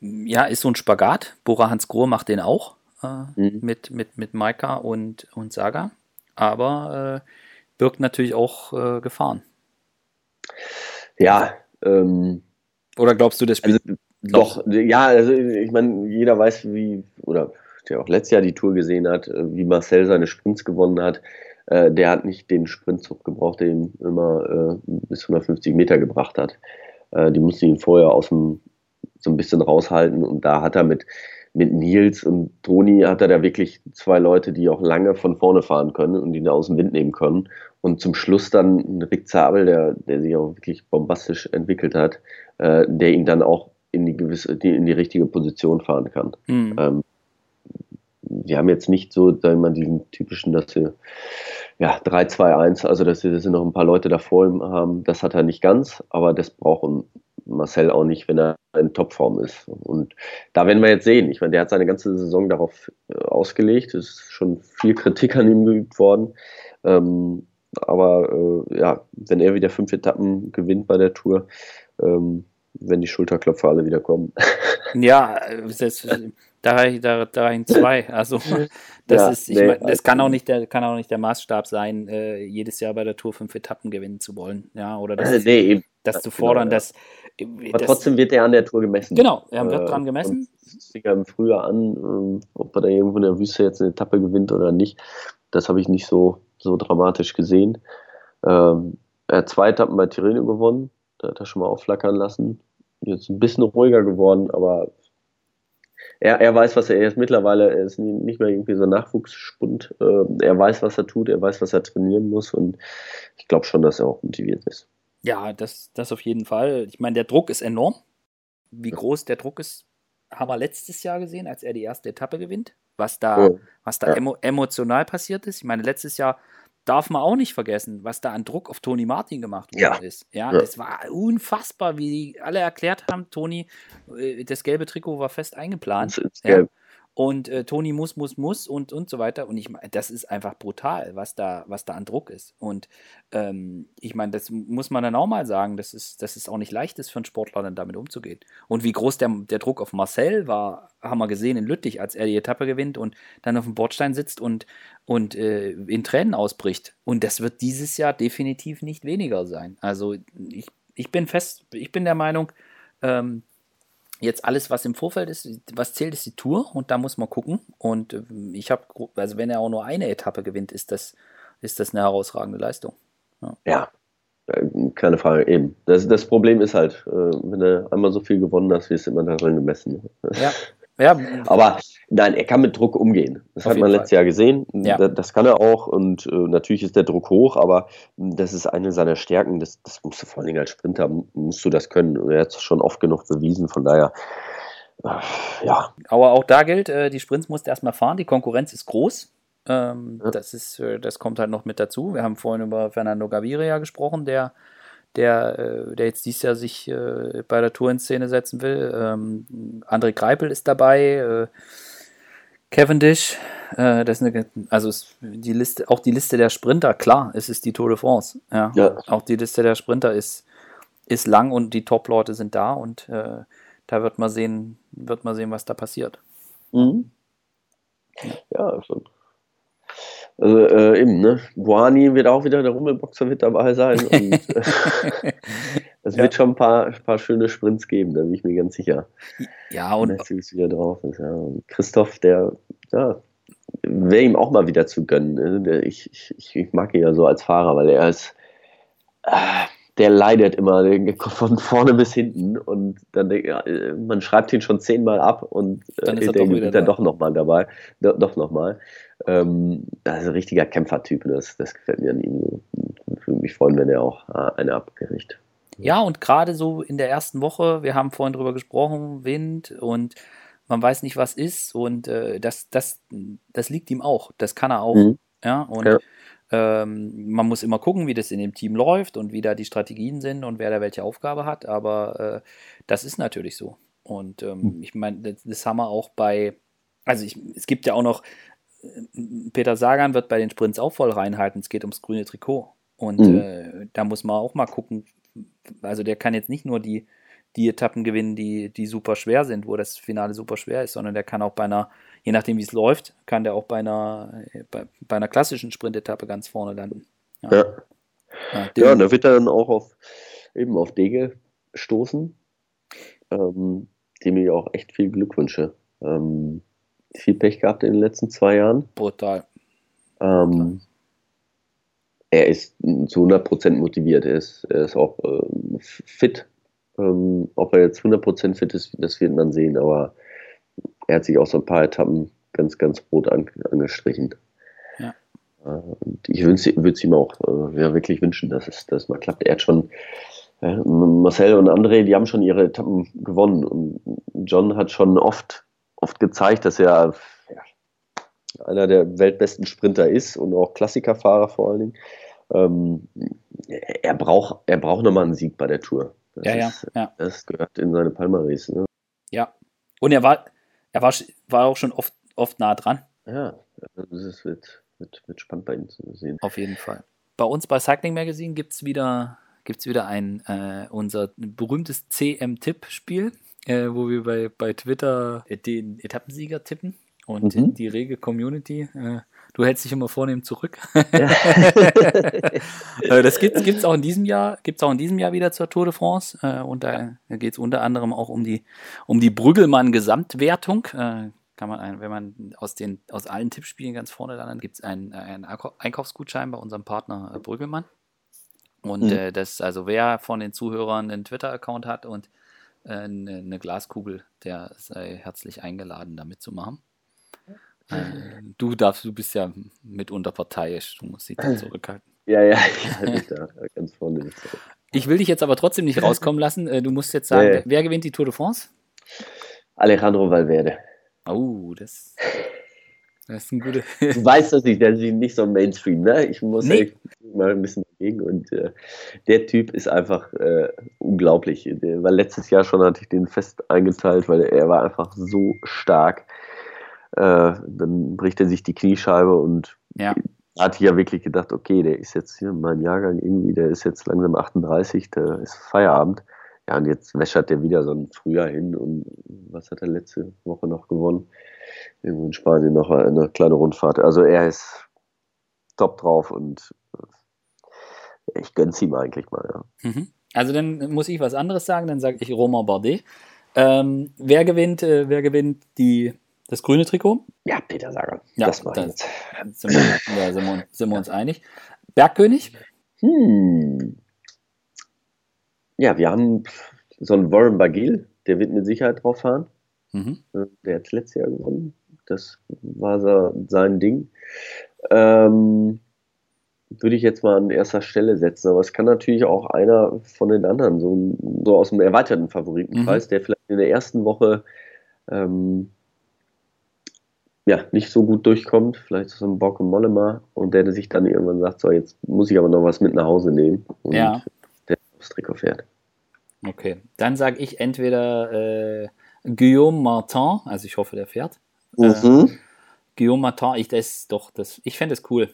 ja, ist so ein Spagat. Bora Hans Grohr macht den auch äh, mhm. mit, mit, mit Maika und, und Saga. aber äh, birgt natürlich auch äh, Gefahren. Ja, ähm, oder glaubst du, das Spiel? Also, doch, ja, also ich meine, jeder weiß, wie, oder der auch letztes Jahr die Tour gesehen hat, äh, wie Marcel seine Sprints gewonnen hat. Äh, der hat nicht den Sprintzug gebraucht, der ihn immer äh, bis 150 Meter gebracht hat. Äh, die musste ihn vorher aus dem, so ein bisschen raushalten und da hat er mit, mit Nils und Toni hat er da wirklich zwei Leute, die auch lange von vorne fahren können und ihn da aus dem Wind nehmen können. Und zum Schluss dann Rick Zabel, der, der sich auch wirklich bombastisch entwickelt hat, äh, der ihn dann auch in die gewisse, die, in die richtige Position fahren kann. Mhm. Ähm, wir haben jetzt nicht so, sagen wir mal, diesen typischen, dass wir ja 3, 2, 1, also dass wir, noch ein paar Leute davor haben, das hat er nicht ganz, aber das braucht Marcel auch nicht, wenn er in Topform ist. Und da werden wir jetzt sehen. Ich meine, der hat seine ganze Saison darauf äh, ausgelegt. Es ist schon viel Kritik an ihm geübt worden. Ähm, aber äh, ja, wenn er wieder fünf Etappen gewinnt bei der Tour, ähm, wenn die Schulterklopfer alle wieder kommen. Ja, das, da, da, da in zwei. Also das ja, ist, ich nee, mein, das kann auch nicht der, kann auch nicht der Maßstab sein, äh, jedes Jahr bei der Tour fünf Etappen gewinnen zu wollen. Ja, oder das, äh, nee, das zu fordern, genau, dass. Äh, Aber das, trotzdem wird er an der Tour gemessen. Genau, er wird äh, dran gemessen. Fing im Frühjahr an, äh, ob er da irgendwo in der Wüste jetzt eine Etappe gewinnt oder nicht. Das habe ich nicht so, so dramatisch gesehen. Ähm, er hat zwei Etappen bei Tirreno gewonnen. Da hat er schon mal aufflackern lassen. Jetzt ein bisschen ruhiger geworden, aber er, er weiß, was er, er ist mittlerweile, er ist nicht mehr irgendwie so ein Nachwuchsspund. Äh, er weiß, was er tut, er weiß, was er trainieren muss und ich glaube schon, dass er auch motiviert ist. Ja, das, das auf jeden Fall. Ich meine, der Druck ist enorm. Wie groß der Druck ist, haben wir letztes Jahr gesehen, als er die erste Etappe gewinnt. Was da, oh, was da ja. emo emotional passiert ist. Ich meine, letztes Jahr darf man auch nicht vergessen, was da an Druck auf Toni Martin gemacht worden ja. ist. Ja, ja, das war unfassbar, wie alle erklärt haben, Toni, äh, das gelbe Trikot war fest eingeplant. Ja und äh, Toni muss, muss, muss und, und so weiter. Und ich meine, das ist einfach brutal, was da, was da an Druck ist. Und ähm, ich meine, das muss man dann auch mal sagen, dass es, dass es auch nicht leicht ist für einen Sportler, dann damit umzugehen. Und wie groß der, der Druck auf Marcel war, haben wir gesehen in Lüttich, als er die Etappe gewinnt und dann auf dem Bordstein sitzt und, und äh, in Tränen ausbricht. Und das wird dieses Jahr definitiv nicht weniger sein. Also ich, ich bin fest, ich bin der Meinung, ähm, jetzt alles, was im Vorfeld ist, was zählt, ist die Tour und da muss man gucken. Und äh, ich habe, also wenn er auch nur eine Etappe gewinnt, ist das, ist das eine herausragende Leistung. Ja. ja. Äh, keine Frage, eben. Das, das Problem ist halt, äh, wenn du einmal so viel gewonnen hast, wirst du immer daran gemessen. Ja, ja. Aber nein, er kann mit Druck umgehen. Das Auf hat man letztes Jahr gesehen. Ja. Das, kann er auch. Und äh, natürlich ist der Druck hoch, aber das ist eine seiner Stärken. Das, das musst du vor allen Dingen als Sprinter, musst du das können. Und er hat es schon oft genug bewiesen. Von daher, äh, ja. Aber auch da gilt, äh, die Sprints musst du erstmal fahren. Die Konkurrenz ist groß. Ähm, das, ist, äh, das kommt halt noch mit dazu. Wir haben vorhin über Fernando Gaviria gesprochen, der der, der jetzt dieses Jahr sich bei der Tour in Szene setzen will. Ähm, André Greipel ist dabei, Cavendish, äh, das ist eine, also ist die Liste, auch die Liste der Sprinter, klar, es ist die Tour de France. Ja. ja. Auch die Liste der Sprinter ist, ist lang und die Top-Leute sind da und äh, da wird man sehen, wird man sehen, was da passiert. Mhm. Ja, schon. Also äh, eben, ne? Buani wird auch wieder der Rummelboxer mit dabei sein. Und äh, es ja. wird schon ein paar, ein paar schöne Sprints geben, da bin ich mir ganz sicher. Ja, und. Matthews wieder drauf ist, ja. Christoph, der, ja, wäre ihm auch mal wieder zu gönnen. Ne? Ich, ich, ich mag ihn ja so als Fahrer, weil er ist. Äh, der leidet immer von vorne bis hinten und dann ja, man schreibt ihn schon zehnmal ab und dann ist er der doch, er doch nochmal dabei. Do, doch nochmal. Ähm, das ist ein richtiger Kämpfertyp, das, das gefällt mir an ihm. Ich würde mich freuen, wenn er auch äh, eine abgerichtet. Ja, und gerade so in der ersten Woche, wir haben vorhin drüber gesprochen, Wind und man weiß nicht, was ist und äh, das, das, das liegt ihm auch. Das kann er auch. Mhm. Ja, und ja. Ähm, man muss immer gucken, wie das in dem Team läuft und wie da die Strategien sind und wer da welche Aufgabe hat, aber äh, das ist natürlich so. Und ähm, mhm. ich meine, das, das, haben wir auch bei, also ich, es gibt ja auch noch, äh, Peter Sagan wird bei den Sprints auch voll reinhalten, es geht ums grüne Trikot. Und mhm. äh, da muss man auch mal gucken, also der kann jetzt nicht nur die, die Etappen gewinnen, die, die super schwer sind, wo das Finale super schwer ist, sondern der kann auch bei einer je nachdem, wie es läuft, kann der auch bei einer, bei, bei einer klassischen Sprintetappe ganz vorne landen. Ja. Ja, ja, ja da wird er dann auch auf eben auf Dege stoßen, ähm, dem ich auch echt viel Glück wünsche. Ähm, viel Pech gehabt in den letzten zwei Jahren. Brutal. Ähm, er ist zu 100% motiviert, er ist, er ist auch ähm, fit. Ähm, ob er jetzt 100% fit ist, das wird man sehen, aber er hat sich auch so ein paar Etappen ganz, ganz rot an, angestrichen. Ja. Äh, und ich würde es ihm auch äh, ja, wirklich wünschen, dass es, dass es mal klappt. Er hat schon, äh, Marcel und André, die haben schon ihre Etappen gewonnen und John hat schon oft, oft gezeigt, dass er einer der weltbesten Sprinter ist und auch Klassikerfahrer vor allen Dingen. Ähm, er braucht, er braucht nochmal einen Sieg bei der Tour. Das ja, ist, ja, ja. Das gehört in seine Palmaris. Ne? Ja. Und er war, er war, war auch schon oft, oft nah dran. Ja, das wird, wird, wird spannend bei ihm zu sehen. Auf jeden Fall. Bei uns bei Cycling Magazine gibt es wieder, gibt's wieder ein, äh, unser berühmtes CM-Tipp-Spiel, äh, wo wir bei, bei Twitter den Etappensieger tippen und mhm. die rege Community. Äh, du hältst dich immer vornehm zurück. Ja. Äh, das gibt es auch in diesem Jahr, gibt's auch in diesem Jahr wieder zur Tour de France. Äh, und da geht es unter anderem auch um die, um die Brüggelmann-Gesamtwertung. Äh, kann man, ein, wenn man aus, den, aus allen Tippspielen ganz vorne dann, gibt es einen, einen Einkaufsgutschein bei unserem Partner äh, Brüggelmann. Und mhm. äh, das, also wer von den Zuhörern einen Twitter-Account hat und äh, eine, eine, Glaskugel, der sei herzlich eingeladen, da mitzumachen. Äh, du darfst, du bist ja mitunter parteiisch, du musst dich da zurückhalten. Ja, ja, ich halte mich da ganz vorne. Ich will dich jetzt aber trotzdem nicht rauskommen lassen. Äh, du musst jetzt sagen, ja, wer gewinnt die Tour de France? Alejandro Valverde. Oh, das, das ist ein guter. du weißt das nicht, der ist nicht so Mainstream, ne? Ich muss nee. mal ein bisschen dagegen und äh, der Typ ist einfach äh, unglaublich. Der war letztes Jahr schon, hatte ich den fest eingeteilt, weil er war einfach so stark. Äh, dann bricht er sich die Kniescheibe und ja. hatte ich ja wirklich gedacht, okay, der ist jetzt hier mein Jahrgang irgendwie, der ist jetzt langsam 38, der ist Feierabend. Ja, und jetzt wäschert der wieder so ein Frühjahr hin und was hat er letzte Woche noch gewonnen? Irgendwo in Spanien noch eine kleine Rundfahrt. Also er ist top drauf und äh, ich gönn's ihm eigentlich mal, ja. Mhm. Also dann muss ich was anderes sagen, dann sage ich Romain Bardet. Ähm, wer gewinnt, äh, wer gewinnt die das grüne Trikot? Ja, Peter Sager. Ja, das ich jetzt. Sind wir, ja, sind, wir, sind wir uns einig. Bergkönig? Hm. Ja, wir haben so einen Warren Bagil, der wird mit Sicherheit drauf fahren. Mhm. Der hat letztes Jahr gewonnen. Das war so sein Ding. Ähm, würde ich jetzt mal an erster Stelle setzen. Aber es kann natürlich auch einer von den anderen, so, so aus dem erweiterten Favoritenkreis, mhm. der vielleicht in der ersten Woche ähm, ja, nicht so gut durchkommt, vielleicht so ein Bock und Mollema und der, der sich dann irgendwann sagt, so jetzt muss ich aber noch was mit nach Hause nehmen und ja. der aufs Trikot fährt. Okay, dann sage ich entweder äh, Guillaume Martin, also ich hoffe, der fährt. Äh, mhm. Äh, Guillaume Martin, ich das doch, das, ich fände es cool.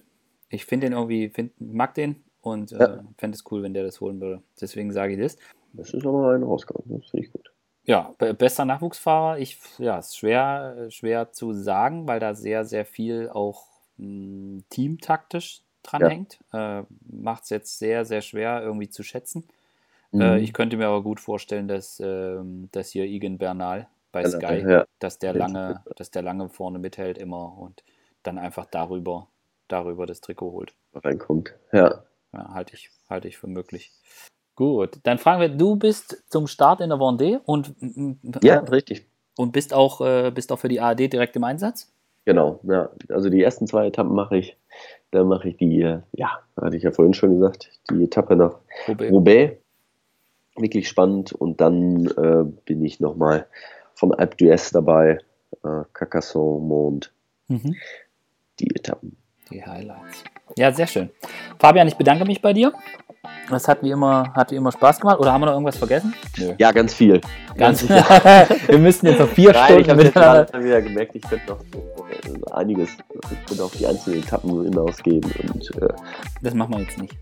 Ich finde den irgendwie, find, mag den und äh, ja. fände es cool, wenn der das holen würde. Deswegen sage ich das. Das ist aber ein rausgekommen, das finde ich gut. Ja, bester Nachwuchsfahrer, ich, ja, ist schwer, schwer zu sagen, weil da sehr, sehr viel auch mh, hm, teamtaktisch dranhängt. Ja. Äh, Macht es jetzt sehr, sehr schwer irgendwie zu schätzen. Äh, mhm. Äh, ich könnte mir aber gut vorstellen, dass, äh, dass hier Igen Bernal bei Sky, ja. dass der lange, dass der lange vorne mithält immer und dann einfach darüber, darüber das Trikot holt. Reinkommt, ja. ja halte ich, halte ich für möglich. Gut, dann fragen wir, du bist zum Start in der Vendée und ja, richtig. Und bist auch, äh, bist auch für die ARD direkt im Einsatz? Genau, ja. Also die ersten zwei Etappen mache ich, dann mache ich die, äh, ja, hatte ich ja vorhin schon gesagt, die Etappe nach Roubaix. Roubaix. Wirklich spannend. Und dann äh, bin ich nochmal von Alpe d'Huez dabei, äh, Carcassonne, Mond. Mhm. Die Etappen. Die Highlights. Ja, sehr schön. Fabian, ich bedanke mich bei dir. Das hat wie immer, hat wie immer Spaß gemacht. Oder haben wir noch irgendwas vergessen? Nö. Ja, ganz viel. Ganz, ganz Wir müssten jetzt noch vier Nein, Stunden ich habe jetzt wieder gemerkt, ich könnte noch so, einiges, ich könnte auf die einzelnen Etappen hinausgehen. Und, äh, das machen wir jetzt nicht.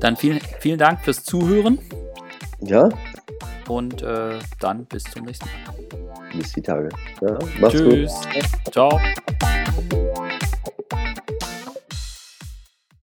Dann vielen, vielen Dank fürs Zuhören. Ja. Und äh, dann bis zum nächsten Mal. bis die Tage. Ja, mach's Tschüss. gut. Ciao.